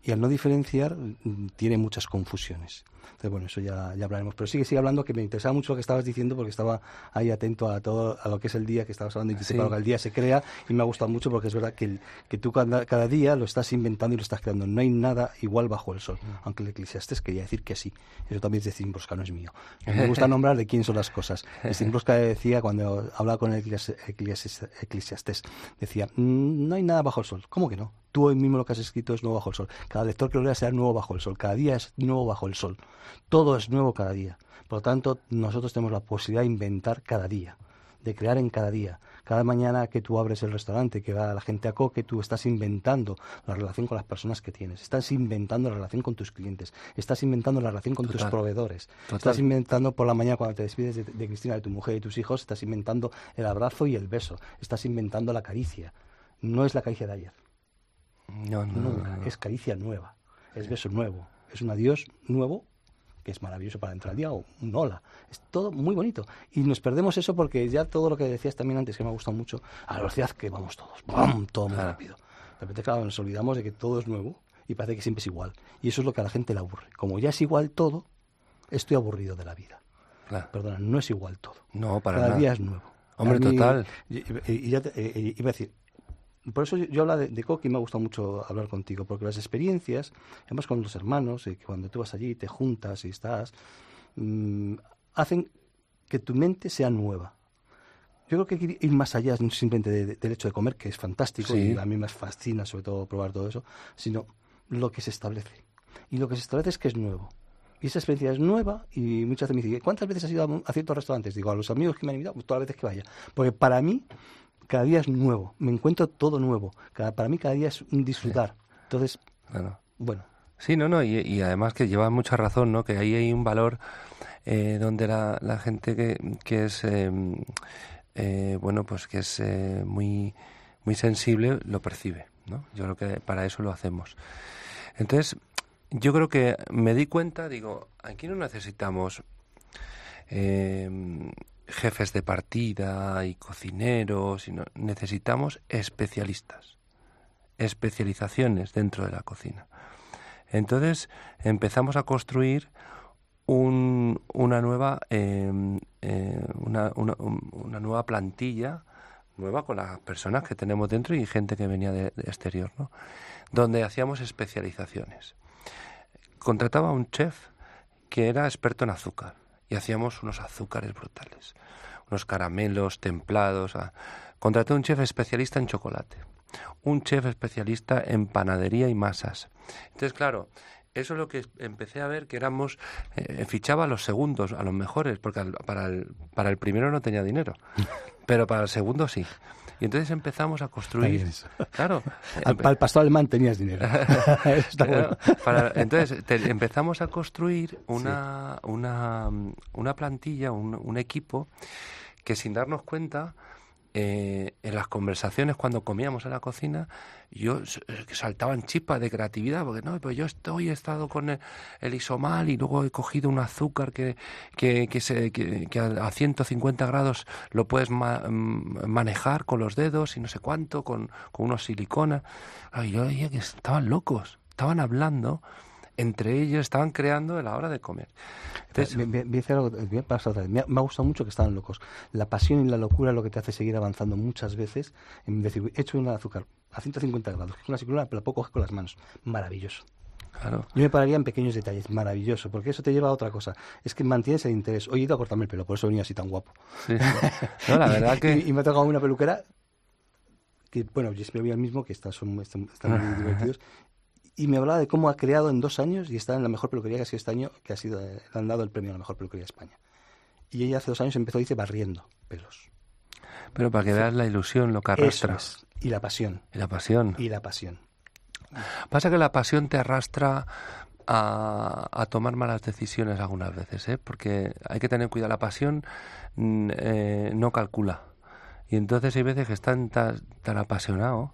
Y al no diferenciar mm, tiene muchas confusiones. Entonces, bueno, eso ya, ya hablaremos. Pero sigue, sigue hablando, que me interesaba mucho lo que estabas diciendo, porque estaba ahí atento a todo a lo que es el día que estabas hablando y que el día se crea. Y me ha gustado mucho porque es verdad que, que tú cada, cada, día lo estás inventando y lo estás creando. No hay nada igual bajo el sol. Mm. Aunque el Eclesiastes quería decir que sí. Eso también es de no es mío. Me gusta nombrar de quién son las cosas. Zimbrowska decía, cuando hablaba con el Eclesiastes, decía, mm, no hay nada bajo el sol. ¿Cómo que no? Tú hoy mismo lo que has escrito es nuevo bajo el sol. Cada lector que lo lea será nuevo bajo el sol. Cada día es nuevo bajo el sol. Todo es nuevo cada día. Por lo tanto, nosotros tenemos la posibilidad de inventar cada día, de crear en cada día. Cada mañana que tú abres el restaurante, que va la gente a coque, tú estás inventando la relación con las personas que tienes, estás inventando la relación con tus clientes, estás inventando la relación con tus proveedores, estás inventando por la mañana cuando te despides de, de Cristina, de tu mujer y tus hijos, estás inventando el abrazo y el beso, estás inventando la caricia. No es la caricia de ayer. No, no, Es caricia nueva, es beso nuevo, es un adiós nuevo que es maravilloso para entrar al día, o un hola. Es todo muy bonito. Y nos perdemos eso porque ya todo lo que decías también antes, que me ha gustado mucho, a la velocidad que vamos todos, ¡bam! todo muy rápido. De repente, claro, nos olvidamos de que todo es nuevo y parece que siempre es igual. Y eso es lo que a la gente le aburre. Como ya es igual todo, estoy aburrido de la vida. Perdona, no es igual todo. No, para Cada nada. día es nuevo. Hombre, total. Y, ya eh, iba a decir, por eso yo, hablo de, de Coqui y me ha gustado mucho hablar contigo, porque las experiencias, además con los hermanos, y cuando tú vas allí, te juntas y estás, mm, hacen que tu mente sea nueva. Yo creo que hay que ir más allá simplemente del hecho de comer, que es fantástico y a mí me fascina sobre todo probar todo eso, sino lo que se establece. Y lo que se establece es que es nuevo. Y esa experiencia es nueva y muchas veces me dicen, ¿cuántas veces has ido a, ciertos restaurantes? Digo, a los amigos que me han invitado, pues todas las veces que vaya. Porque para mí cada día es nuevo, me encuentro todo nuevo. Cada, para mí cada día es un disfrutar. Entonces, bueno. Sí, no, no, y, además que lleva mucha razón, ¿no? Que ahí hay un valor eh, donde la, la, gente que, que es, em, eh, bueno, pues que es eh, muy, muy sensible lo percibe, ¿no? Yo creo que para eso lo hacemos. Entonces, yo creo que me di cuenta, digo, aquí no necesitamos em, jefes de partida y cocineros, sino necesitamos especialistas, especializaciones dentro de la cocina. Entonces empezamos a construir una nueva em, eh, una, una, nueva plantilla nueva con las personas que tenemos dentro y gente que venía de, exterior, ¿no? donde hacíamos especializaciones. Contrataba a un chef que era experto en azúcar y hacíamos unos azúcares brutales, unos caramelos templados. Ah. Contraté a un chef especialista en chocolate, un chef especialista en panadería y masas. Entonces, claro, eso es lo que empecé a ver que éramos eh, fichaba a los segundos, a los mejores, porque para, el, para el primero no tenía dinero, pero para el segundo sí. Y entonces empezamos a construir. Claro. Para el pastor alemán tenías dinero. entonces empezamos a construir una, una, una plantilla, un, un equipo que sin darnos cuenta eh, en las conversaciones cuando comíamos en la cocina, yo eh, saltaban chispas de creatividad, porque no, pues yo estoy, he estado con el, isomal y luego he cogido un azúcar que, que, que, se, que, a 150 grados lo puedes mm, manejar con los dedos y no sé cuánto, con, con unos siliconas. Ay, yo veía que estaban locos, estaban hablando entre ellos estaban creando a la hora de comer. me, me, me, ha gustado mucho que estaban locos. La pasión y la locura es lo que te hace seguir avanzando muchas veces. En decir, he hecho un azúcar a 150 grados, una circular, pero la puedo coger con las manos. Maravilloso. Claro. Yo me pararía en pequeños detalles, maravilloso, porque eso te lleva a otra cosa. Es que mantienes el interés. Hoy he ido a cortarme el pelo, por eso venía así tan guapo. No, la verdad que... y, me ha tocado una peluquera que, bueno, yo siempre voy al mismo, que están, son, están, están muy divertidos, y me hablaba de cómo ha creado en dos años y está en la mejor peluquería que ha sido este año, que ha sido, le han dado el premio a la mejor peluquería de España. Y ella hace dos años empezó, dice, barriendo pelos. Pero para que veas la ilusión, lo que arrastras. Y la pasión. Y la pasión. Y la pasión. Pasa que la pasión te arrastra a, a, tomar malas decisiones algunas veces, ¿eh? porque hay que tener cuidado. La pasión mm, eh, no calcula. Y entonces hay veces que estás tan, apasionado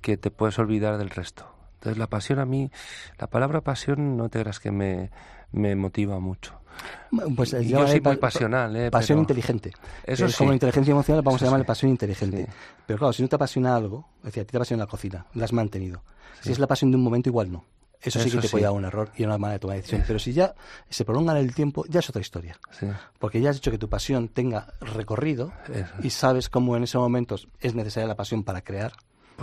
que te puedes olvidar del resto. Entonces la pasión a mí, la palabra pasión no te creas que me, me motiva mucho. Pues yo soy muy pasional, ¿eh? Pasión inteligente. Eso es como inteligencia emocional, vamos a llamarle pasión inteligente. Pero claro, si no te apasiona algo, es decir, a ti te apasiona la cocina, la has mantenido. Si es la pasión de un momento, igual no. Eso, sí que te puede dar un error y una mala de tomar decisión. Pero si ya se prolonga en el tiempo, ya es otra historia. Porque ya has hecho que tu pasión tenga recorrido y sabes cómo en esos momentos es necesaria la pasión para crear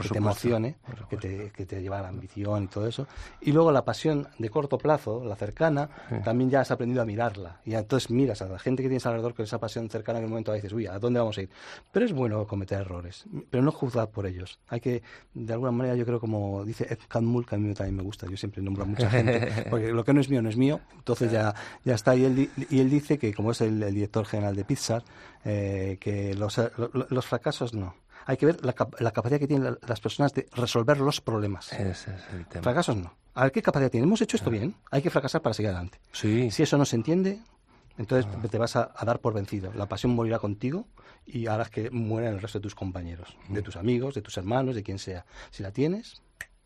que te emocione, que te, que te lleva a la ambición y todo eso. Y luego la pasión de corto plazo, la cercana, también ya has aprendido a mirarla. Y entonces miras a la gente que tienes alrededor con esa pasión cercana en el momento dices, uy, ¿a dónde vamos a ir? Pero es bueno cometer errores, pero no juzgar por ellos. Hay que, de alguna manera, yo creo como dice Ed Catmull, que a mí también me gusta, yo siempre nombro a mucha gente, porque lo que no es mío no es mío, entonces ya, ya está. Y él, y él dice que, como es el, director general de Pixar, eh, que los, los fracasos no hay que ver la, capacidad que tienen las personas de resolver los problemas. Ese es el tema. Fracasos no. A ver qué capacidad tienen. Hemos hecho esto bien, hay que fracasar para seguir adelante. Sí. Si eso no se entiende, entonces ah. te vas a, dar por vencido. La pasión morirá contigo y harás que mueran el resto de tus compañeros, de mm. tus amigos, de tus hermanos, de quien sea. Si la tienes,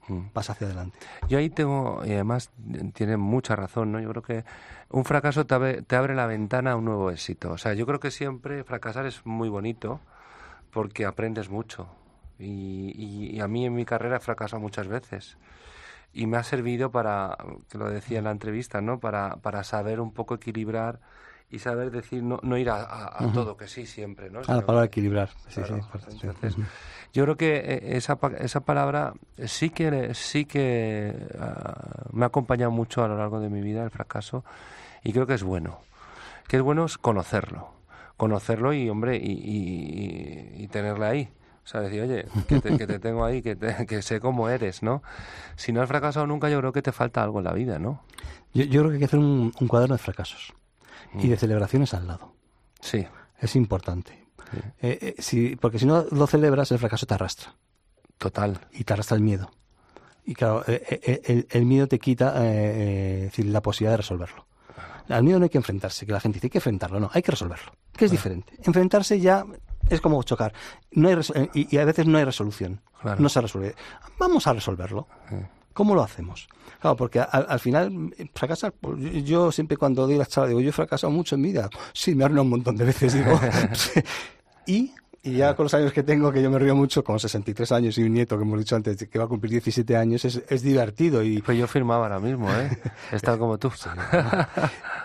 mm. vas hacia adelante. Yo ahí tengo, y además tiene mucha razón, ¿no? Yo creo que un fracaso te abre, te abre la ventana a un nuevo éxito. O sea, yo creo que siempre fracasar es muy bonito, porque aprendes mucho. Y, a mí en mi carrera he fracasado muchas veces. Y me ha servido para, que lo decía en la entrevista, ¿no? Para, para saber un poco equilibrar y saber decir, no, no ir a, todo que sí siempre, ¿no? A la palabra equilibrar. Sí, sí, Entonces, yo creo que eh, esa, esa palabra sí que, sí que ah, me ha acompañado mucho a lo largo de mi vida, el fracaso, y creo que es bueno. Que es bueno conocerlo conocerlo y, hombre, y, y, tenerle ahí. O sea, decir, oye, que te, tengo ahí, que, que sé cómo eres, ¿no? Si no has fracasado nunca, yo creo que te falta algo en la vida, ¿no? Yo, creo que hay que hacer un, cuaderno de fracasos y de mm. celebraciones al lado. Sí. Es importante. Eh, eh, porque si no lo celebras, el fracaso te arrastra. Total. Y te arrastra el miedo. Y claro, eh, el, miedo te quita la posibilidad de resolverlo. Al miedo no hay que enfrentarse, que la gente dice hay que enfrentarlo, no, hay que resolverlo, que es diferente. Enfrentarse ya es como chocar. No hay eh, y, a veces no hay resolución. No se resuelve. Vamos a resolverlo. ¿Cómo lo hacemos? Claro, porque al, final, fracasar, pues, yo siempre cuando doy la charla digo, yo he fracasado mucho en mi vida. Sí, me arruinado un montón de veces, digo. y y ya con los años que tengo, que yo me río mucho, con 63 años y un nieto que hemos dicho antes, que va a cumplir 17 años, es, es divertido. Y... Pues yo firmaba ahora mismo, ¿eh? Está como tú.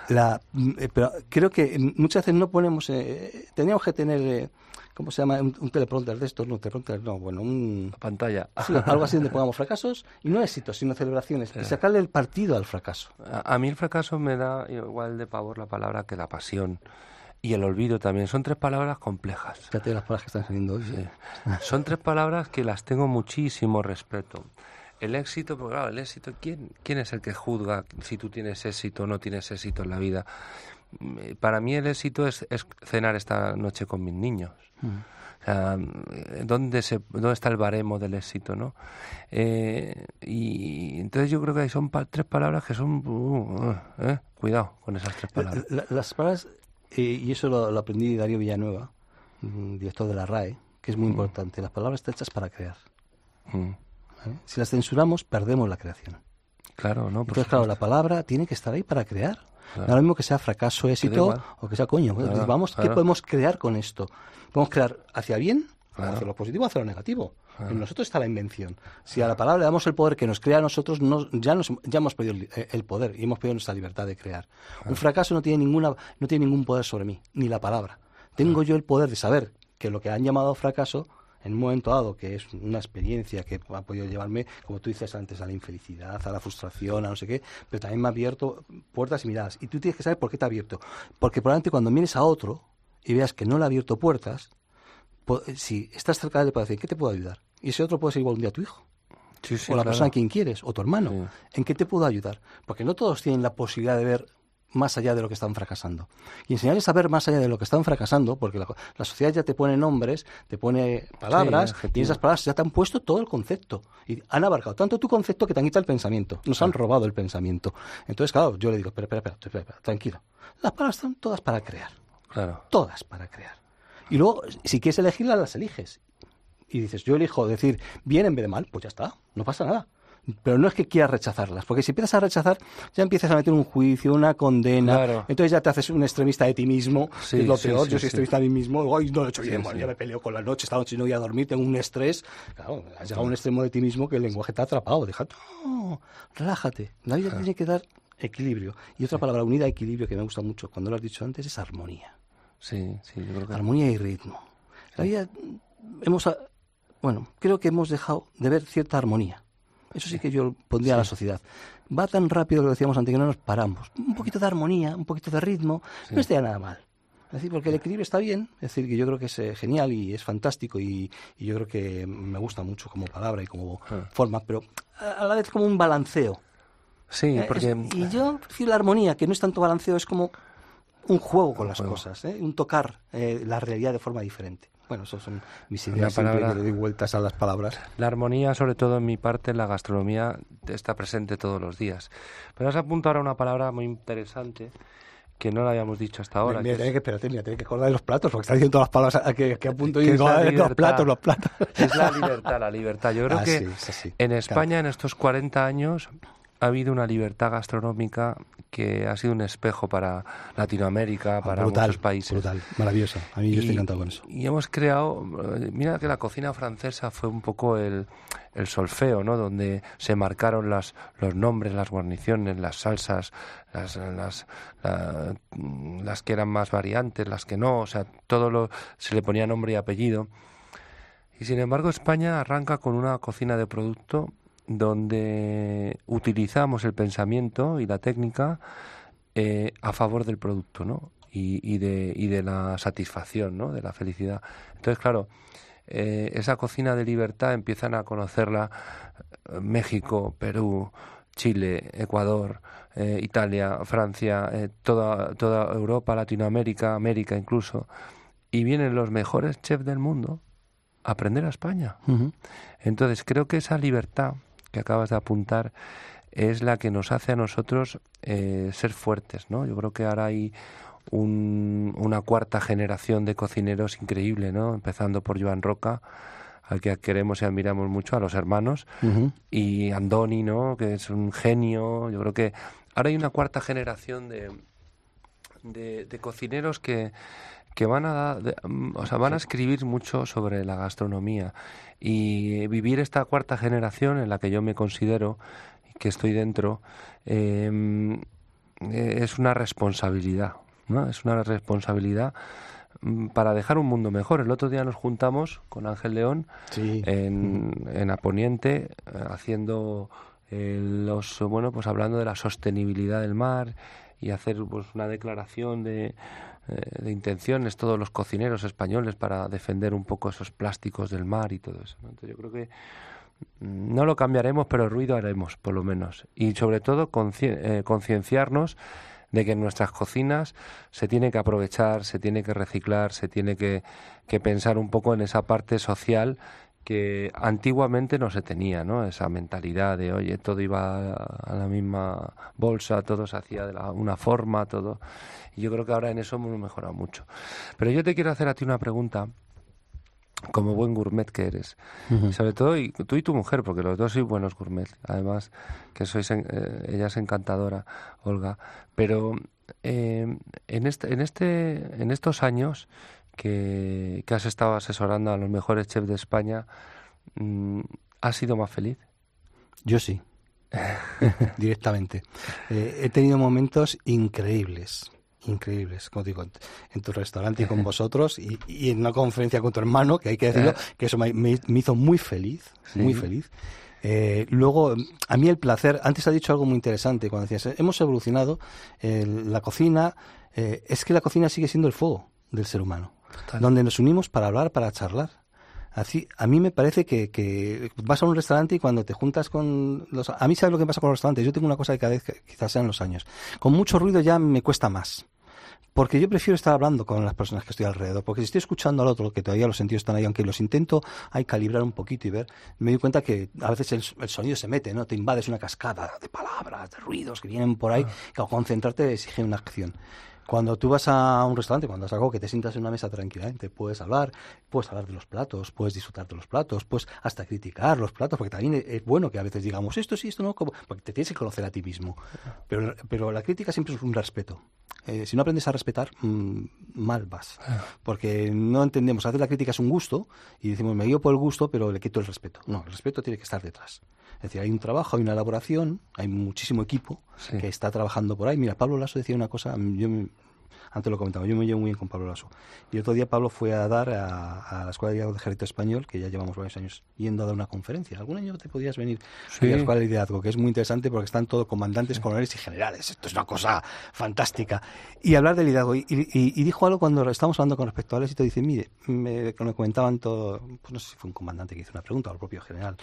La, eh, pero creo que muchas veces no ponemos... Eh, teníamos que tener... Eh, ¿Cómo se llama? Un, teleprompter de estos, no, teleprompter, no, bueno, un... pantalla. algo así donde pongamos fracasos, y no éxitos, sino celebraciones, y sacarle el partido al fracaso. A, a, mí el fracaso me da igual de pavor la palabra que la pasión y el olvido también. Son tres palabras complejas. Fíjate las palabras que están saliendo hoy. Son tres palabras que las tengo muchísimo respeto. El éxito, porque claro, el éxito, ¿quién, ¿quién es el que juzga si tú tienes éxito o no tienes éxito en la vida? Mm, para mí el éxito es, cenar esta noche con mis niños. Mm. ¿dónde, se, ¿dónde está el baremo del éxito? ¿no? Eh, y entonces yo creo que son tres palabras que son... Uh, uh, cuidado con esas tres palabras. las palabras, y eso lo, aprendí Darío Villanueva, mm, director de la RAE, que es muy mm. importante. Las palabras están hechas para crear. Mm. Si las censuramos, perdemos la creación. Claro, ¿no? Entonces, claro, la palabra tiene que estar ahí para crear. No lo mismo que sea fracaso, éxito o que sea coño. vamos, ¿qué podemos crear con esto? Podemos crear hacia bien, hacia lo positivo, hacia lo negativo. En nosotros está la invención. Si a la palabra le damos el poder que nos crea a nosotros, ya, nos, ya hemos perdido el, poder y hemos perdido nuestra libertad de crear. Un fracaso no tiene, ninguna, no tiene ningún poder sobre mí, ni la palabra. Tengo yo el poder de saber que lo que han llamado fracaso en un momento dado, que es una experiencia que ha podido llevarme, como tú dices antes, a la infelicidad, a la frustración, a no sé qué, pero también me ha abierto puertas y miradas. Y tú tienes que saber por qué te ha abierto. Porque probablemente cuando mires a otro y veas que no le ha abierto puertas, si estás cerca de él, puede decir, ¿qué te puedo ayudar? Y ese otro puede ser igual un día tu hijo. o la persona a quien quieres, o tu hermano. ¿En qué te puedo ayudar? Porque no todos tienen la posibilidad de ver más allá de lo que están fracasando. Y enseñarles a ver más allá de lo que están fracasando, porque la, sociedad ya te pone nombres, te pone palabras, y esas palabras ya te han puesto todo el concepto. Y han abarcado tanto tu concepto que te han quitado el pensamiento. Nos han robado el pensamiento. Entonces, claro, yo le digo, espera, espera, espera, espera, tranquilo. Las palabras están todas para crear. Claro. Todas para crear. Y luego, si quieres elegirlas, las eliges. Y dices, yo elijo decir bien en vez de mal, pues ya está, no pasa nada. Pero no es que quieras rechazarlas, porque si empiezas a rechazar, ya empiezas a meter un juicio, una condena, entonces ya te haces un extremista de ti mismo, es lo peor, yo soy extremista de mí mismo, hoy no lo he hecho bien, ya me peleo con la noche, esta noche no voy a dormir, tengo un estrés, claro, has llegado a un extremo de ti mismo que el lenguaje te ha atrapado, déjate, no, relájate, la vida tiene que dar equilibrio. Y otra palabra unida, equilibrio, que me gusta mucho, cuando lo has dicho antes, es armonía. Sí, sí, yo creo que... Armonía y ritmo. La vida, hemos, bueno, creo que hemos dejado de ver cierta armonía eso sí que yo pondría a la sociedad. Va tan rápido lo decíamos antes que no nos paramos. Un poquito de armonía, un poquito de ritmo, no estaría nada mal. Es decir, porque el equilibrio está bien, es decir, que yo creo que es eh, genial y es fantástico y, yo creo que me gusta mucho como palabra y como ah. forma, pero a la vez como un balanceo. Sí, eh, porque... y yo, decir, la armonía, que no es tanto balanceo, es como un juego con las cosas, ¿eh? un tocar la realidad de forma diferente. Bueno, eso son mis ideas, palabra, que le doy vueltas a las palabras. La armonía, sobre todo en mi parte, en la gastronomía, está presente todos los días. Pero has apuntado ahora una palabra muy interesante que no la habíamos dicho hasta ahora. Mira, que, espérate, mira, que acordar de los platos, porque está diciendo todas las palabras que, que apunto y digo, los platos, los platos. Es la libertad, la libertad. Yo creo ah, que en España, en estos 40 años, ha habido una libertad gastronómica que ha sido un espejo para Latinoamérica, para muchos países. Brutal, maravilloso. A mí yo estoy encantado con eso. Y hemos creado, mira que la cocina francesa fue un poco el, el solfeo, ¿no? Donde se marcaron las, los nombres, las guarniciones, las salsas, las, las, las que eran más variantes, las que no, o sea, todo lo, se le ponía nombre y apellido. Y sin embargo España arranca con una cocina de producto donde utilizamos el pensamiento y la técnica eh, a favor del producto, ¿no? Y, de, y de la satisfacción, ¿no? De la felicidad. Entonces, claro, eh, esa cocina de libertad empiezan a conocerla eh, México, Perú, Chile, Ecuador, Italia, Francia, toda, toda Europa, Latinoamérica, América incluso, y vienen los mejores chefs del mundo a aprender a España. Entonces creo que esa libertad que acabas de apuntar es la que nos hace a nosotros eh, ser fuertes, ¿no? Yo creo que ahora hay una cuarta generación de cocineros increíble, ¿no? Empezando por Joan Roca, al que queremos y admiramos mucho, a los hermanos, y Andoni, ¿no? Que es un genio. Yo creo que ahora hay una cuarta generación de, de, cocineros que, que van a, o sea, van a escribir mucho sobre la gastronomía y vivir esta cuarta generación en la que yo me considero que estoy dentro em, eh, es una responsabilidad, ¿no? Es una responsabilidad mm, para dejar un mundo mejor. El otro día nos juntamos con Ángel León en, en Aponiente eh, haciendo eh, los bueno pues hablando de la sostenibilidad del mar y hacer pues una declaración de eh, de intenciones todos los cocineros españoles para defender un poco esos plásticos del mar y todo eso. Entonces yo creo que no lo cambiaremos, pero ruido haremos, por lo menos. Y sobre todo eh, concienciarnos de que en nuestras cocinas se tiene que aprovechar, se tiene que reciclar, se tiene que, que pensar un poco en esa parte social que antiguamente no se tenía, ¿no? Esa mentalidad de, oye, todo iba a la misma bolsa, todo se hacía de la, una forma, todo. Y yo creo que ahora en eso hemos mejorado mucho. Pero yo te quiero hacer a ti una pregunta, como buen gourmet que eres. Sobre todo y, tú y tu mujer, porque los dos sois buenos gourmet. Además, que sois, eh, ella es encantadora, Olga. Pero eh, en, este, en, este, en estos años que, has estado asesorando a los mejores chefs de España, mm, ¿has sido más feliz? Yo sí, directamente. Eh, he tenido momentos increíbles, increíbles, como digo, en tu restaurante y con vosotros y, en una conferencia con tu hermano, que hay que decirlo, que eso me, hizo muy feliz, muy feliz. Eh, luego, a mí el placer, antes ha dicho algo muy interesante, cuando decías, hemos evolucionado, la cocina, eh, es que la cocina sigue siendo el fuego del ser humano donde nos unimos para hablar, para charlar. Así, a mí me parece que, vas a un restaurante y cuando te juntas con los... A mí sabes lo que pasa con los restaurantes. Yo tengo una cosa que cada vez, quizás sean los años. Con mucho ruido ya me cuesta más. Porque yo prefiero estar hablando con las personas que estoy alrededor. Porque si estoy escuchando al otro, que todavía los sentidos están ahí, aunque los intento hay calibrar un poquito y ver, me doy cuenta que a veces el, sonido se mete, ¿no? Te invades una cascada de palabras, de ruidos que vienen por ahí, ah. que concentrarte exige una acción. Cuando tú vas a un restaurante, cuando has algo que te sientas en una mesa tranquilamente, puedes hablar, puedes hablar de los platos, puedes disfrutar de los platos, puedes hasta criticar los platos, porque también es bueno que a veces digamos esto sí, esto no, porque te tienes que conocer a ti mismo. Pero, pero la crítica siempre es un respeto. Eh, si no aprendes a respetar, mm, mal vas. Porque no entendemos, hacer la crítica es un gusto y decimos, me guío por el gusto, pero le quito el respeto. No, el respeto tiene que estar detrás. Es decir, hay un trabajo, hay una elaboración, hay muchísimo equipo que está trabajando por ahí. Mira, Pablo Lasso decía una cosa, yo antes lo comentaba, yo me llevo muy bien con Pablo Lasso. Y otro día Pablo fue a dar a, la Escuela de Liderazgo de Ejército Español, que ya llevamos varios años yendo a dar una conferencia. Algún año te podías venir a la Escuela de Liderazgo, que es muy interesante porque están todos comandantes, coroneles y generales. Esto es una cosa fantástica. Y hablar de liderazgo. Y, dijo algo cuando estamos hablando con respecto a éxito, dice, mire, me, me comentaban todo, pues no sé si fue un comandante que hizo una pregunta o el propio general.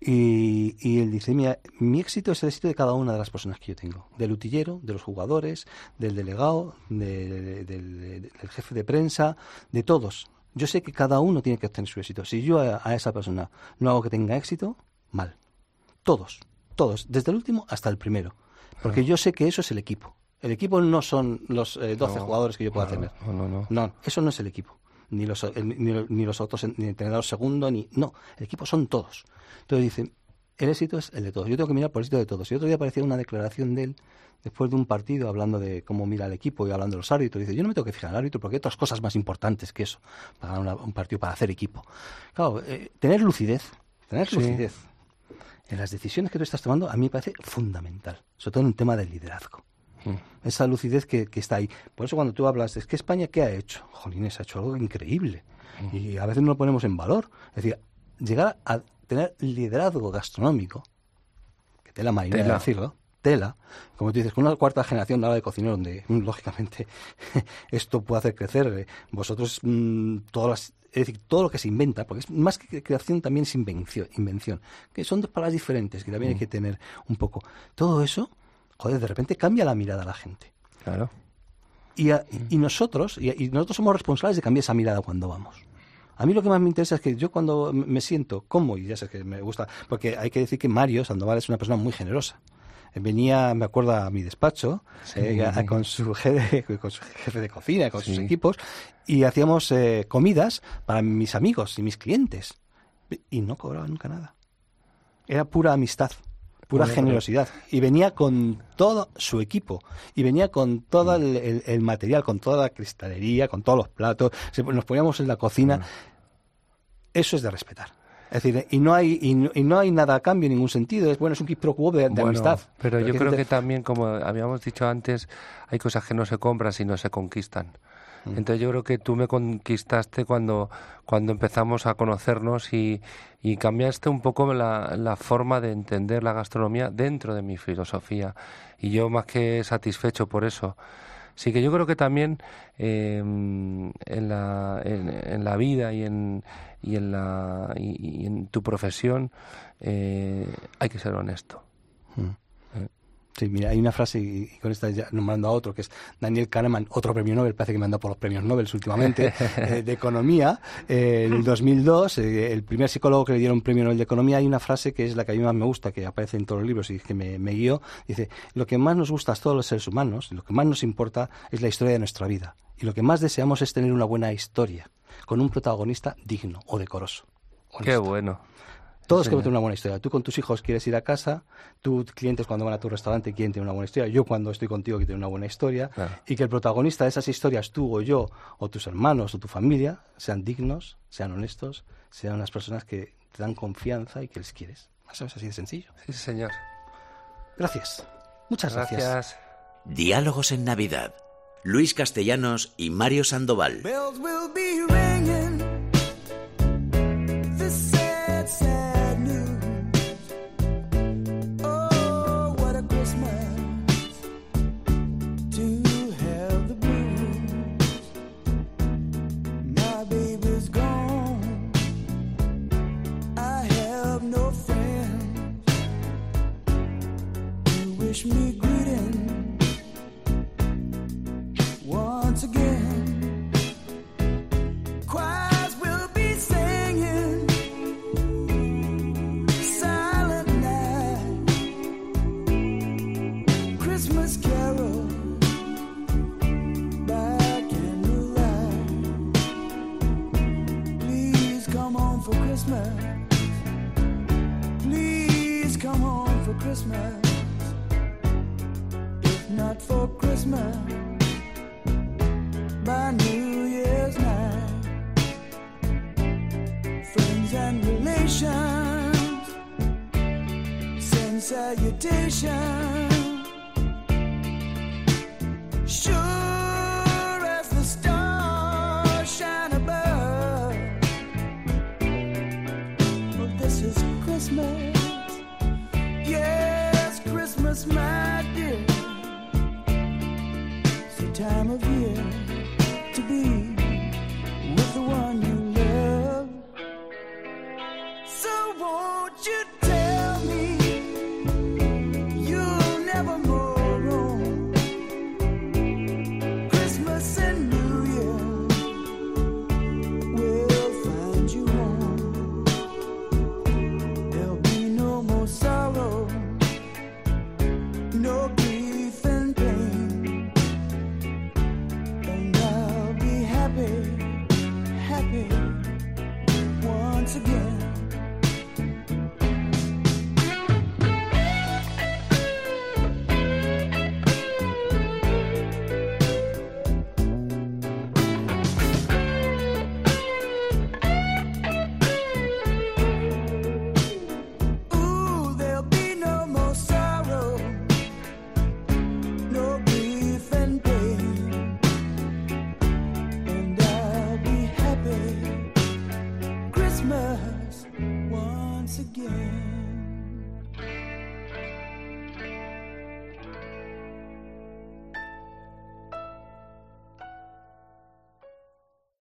Y, y, él dice, mira, mi éxito es el éxito de cada una de las personas que yo tengo, del utillero, de los jugadores, del delegado, del jefe de prensa, de todos. Yo sé que cada uno tiene que obtener su éxito. Si yo a, esa persona no hago que tenga éxito, mal. Todos, todos, desde el último hasta el primero. Porque yo sé que eso es el equipo. El equipo no son los 12 eh, jugadores que yo pueda tener. No, no, no. No, eso no es el equipo. Ni los, ni, los otros, ni el entrenador segundo, ni... No, el equipo son todos. Entonces dice, el éxito es el de todos. Yo tengo que mirar por el éxito de todos. Y otro día apareció una declaración de él después de un partido hablando de cómo mira el equipo y hablando de los árbitros. Dice, yo no me tengo que fijar en el árbitro porque hay otras cosas más importantes que eso para un partido, para hacer equipo. Claro, eh, tener lucidez, tener lucidez en las decisiones que tú estás tomando a mí me parece fundamental, sobre todo en un tema del liderazgo. Mm. Esa lucidez que, está ahí. Por eso cuando tú hablas, es que España, ¿qué ha hecho? Jolines, ha hecho algo increíble. Mm. Y a veces no lo ponemos en valor. Es decir, llegar a tener liderazgo gastronómico, que tela marinera decirlo, tela, como tú dices, con una cuarta generación de de cocinero, donde mm, lógicamente esto puede hacer crecer, eh, vosotros todas las, es decir, todo lo que se inventa, porque es más que creación también es invención, invención que son dos palabras diferentes que también hay que tener un poco. Todo eso, joder, de repente cambia la mirada a la gente. Claro. Y, y nosotros, y nosotros somos responsables de cambiar esa mirada cuando vamos. A mí lo que más me interesa es que yo cuando me siento como, y ya sé que me gusta, porque hay que decir que Mario Sandoval es una persona muy generosa venía, me acuerdo, a mi despacho eh, con, su jefe, con su jefe de cocina, con sus equipos, y hacíamos eh, comidas para mis amigos y mis clientes. Y no cobraba nunca nada. Era pura amistad, pura generosidad. Y venía con todo su equipo. Y venía con todo mm. el, material, con toda la cristalería, con todos los platos. Nos poníamos en la cocina. Mm. Eso es de respetar. Es decir, y no hay y no, hay nada a cambio en ningún sentido. Es bueno, es un quid pro quo de, amistad. Pero, yo creo que también, como habíamos dicho antes, hay cosas que no se compran, sino se conquistan. Entonces yo creo que tú me conquistaste cuando, cuando empezamos a conocernos y, y cambiaste un poco la, la, forma de entender la gastronomía dentro de mi filosofía. Y yo más que satisfecho por eso. Sí que yo creo que también em, en, la, en, la vida y en, y en, la, y, en tu profesión eh, hay que ser honesto. Mm. Sí, mira, hay una frase, y con esta ya nombrando a otro, que es Daniel Kahneman, otro premio Nobel, parece que me han dado por los premios Nobel últimamente, eh, de economía. Eh, en el 2002, eh, el primer psicólogo que le dieron un premio Nobel de economía, hay una frase que es la que a mí más me gusta, que aparece en todos los libros y que me, me guió. Dice: Lo que más nos gusta a todos los seres humanos, lo que más nos importa es la historia de nuestra vida. Y lo que más deseamos es tener una buena historia, con un protagonista digno o decoroso. Qué bueno. Todos queremos tener una buena historia. Tú con tus hijos quieres ir a casa, tus clientes cuando van a tu restaurante quieren tener una buena historia, yo cuando estoy contigo quiero tener una buena historia, y que el protagonista de esas historias, tú o yo, o tus hermanos o tu familia, sean dignos, sean honestos, sean unas personas que te dan confianza y que les quieres. Es así de sencillo. Sí, señor. Gracias. Muchas gracias. gracias. Diálogos en Navidad. Luis Castellanos y Mario Sandoval. for Christmas. Please come home for Christmas. If not for Christmas, by New Year's night. Friends and relations, send salutations. my dear. It's the time of year to be.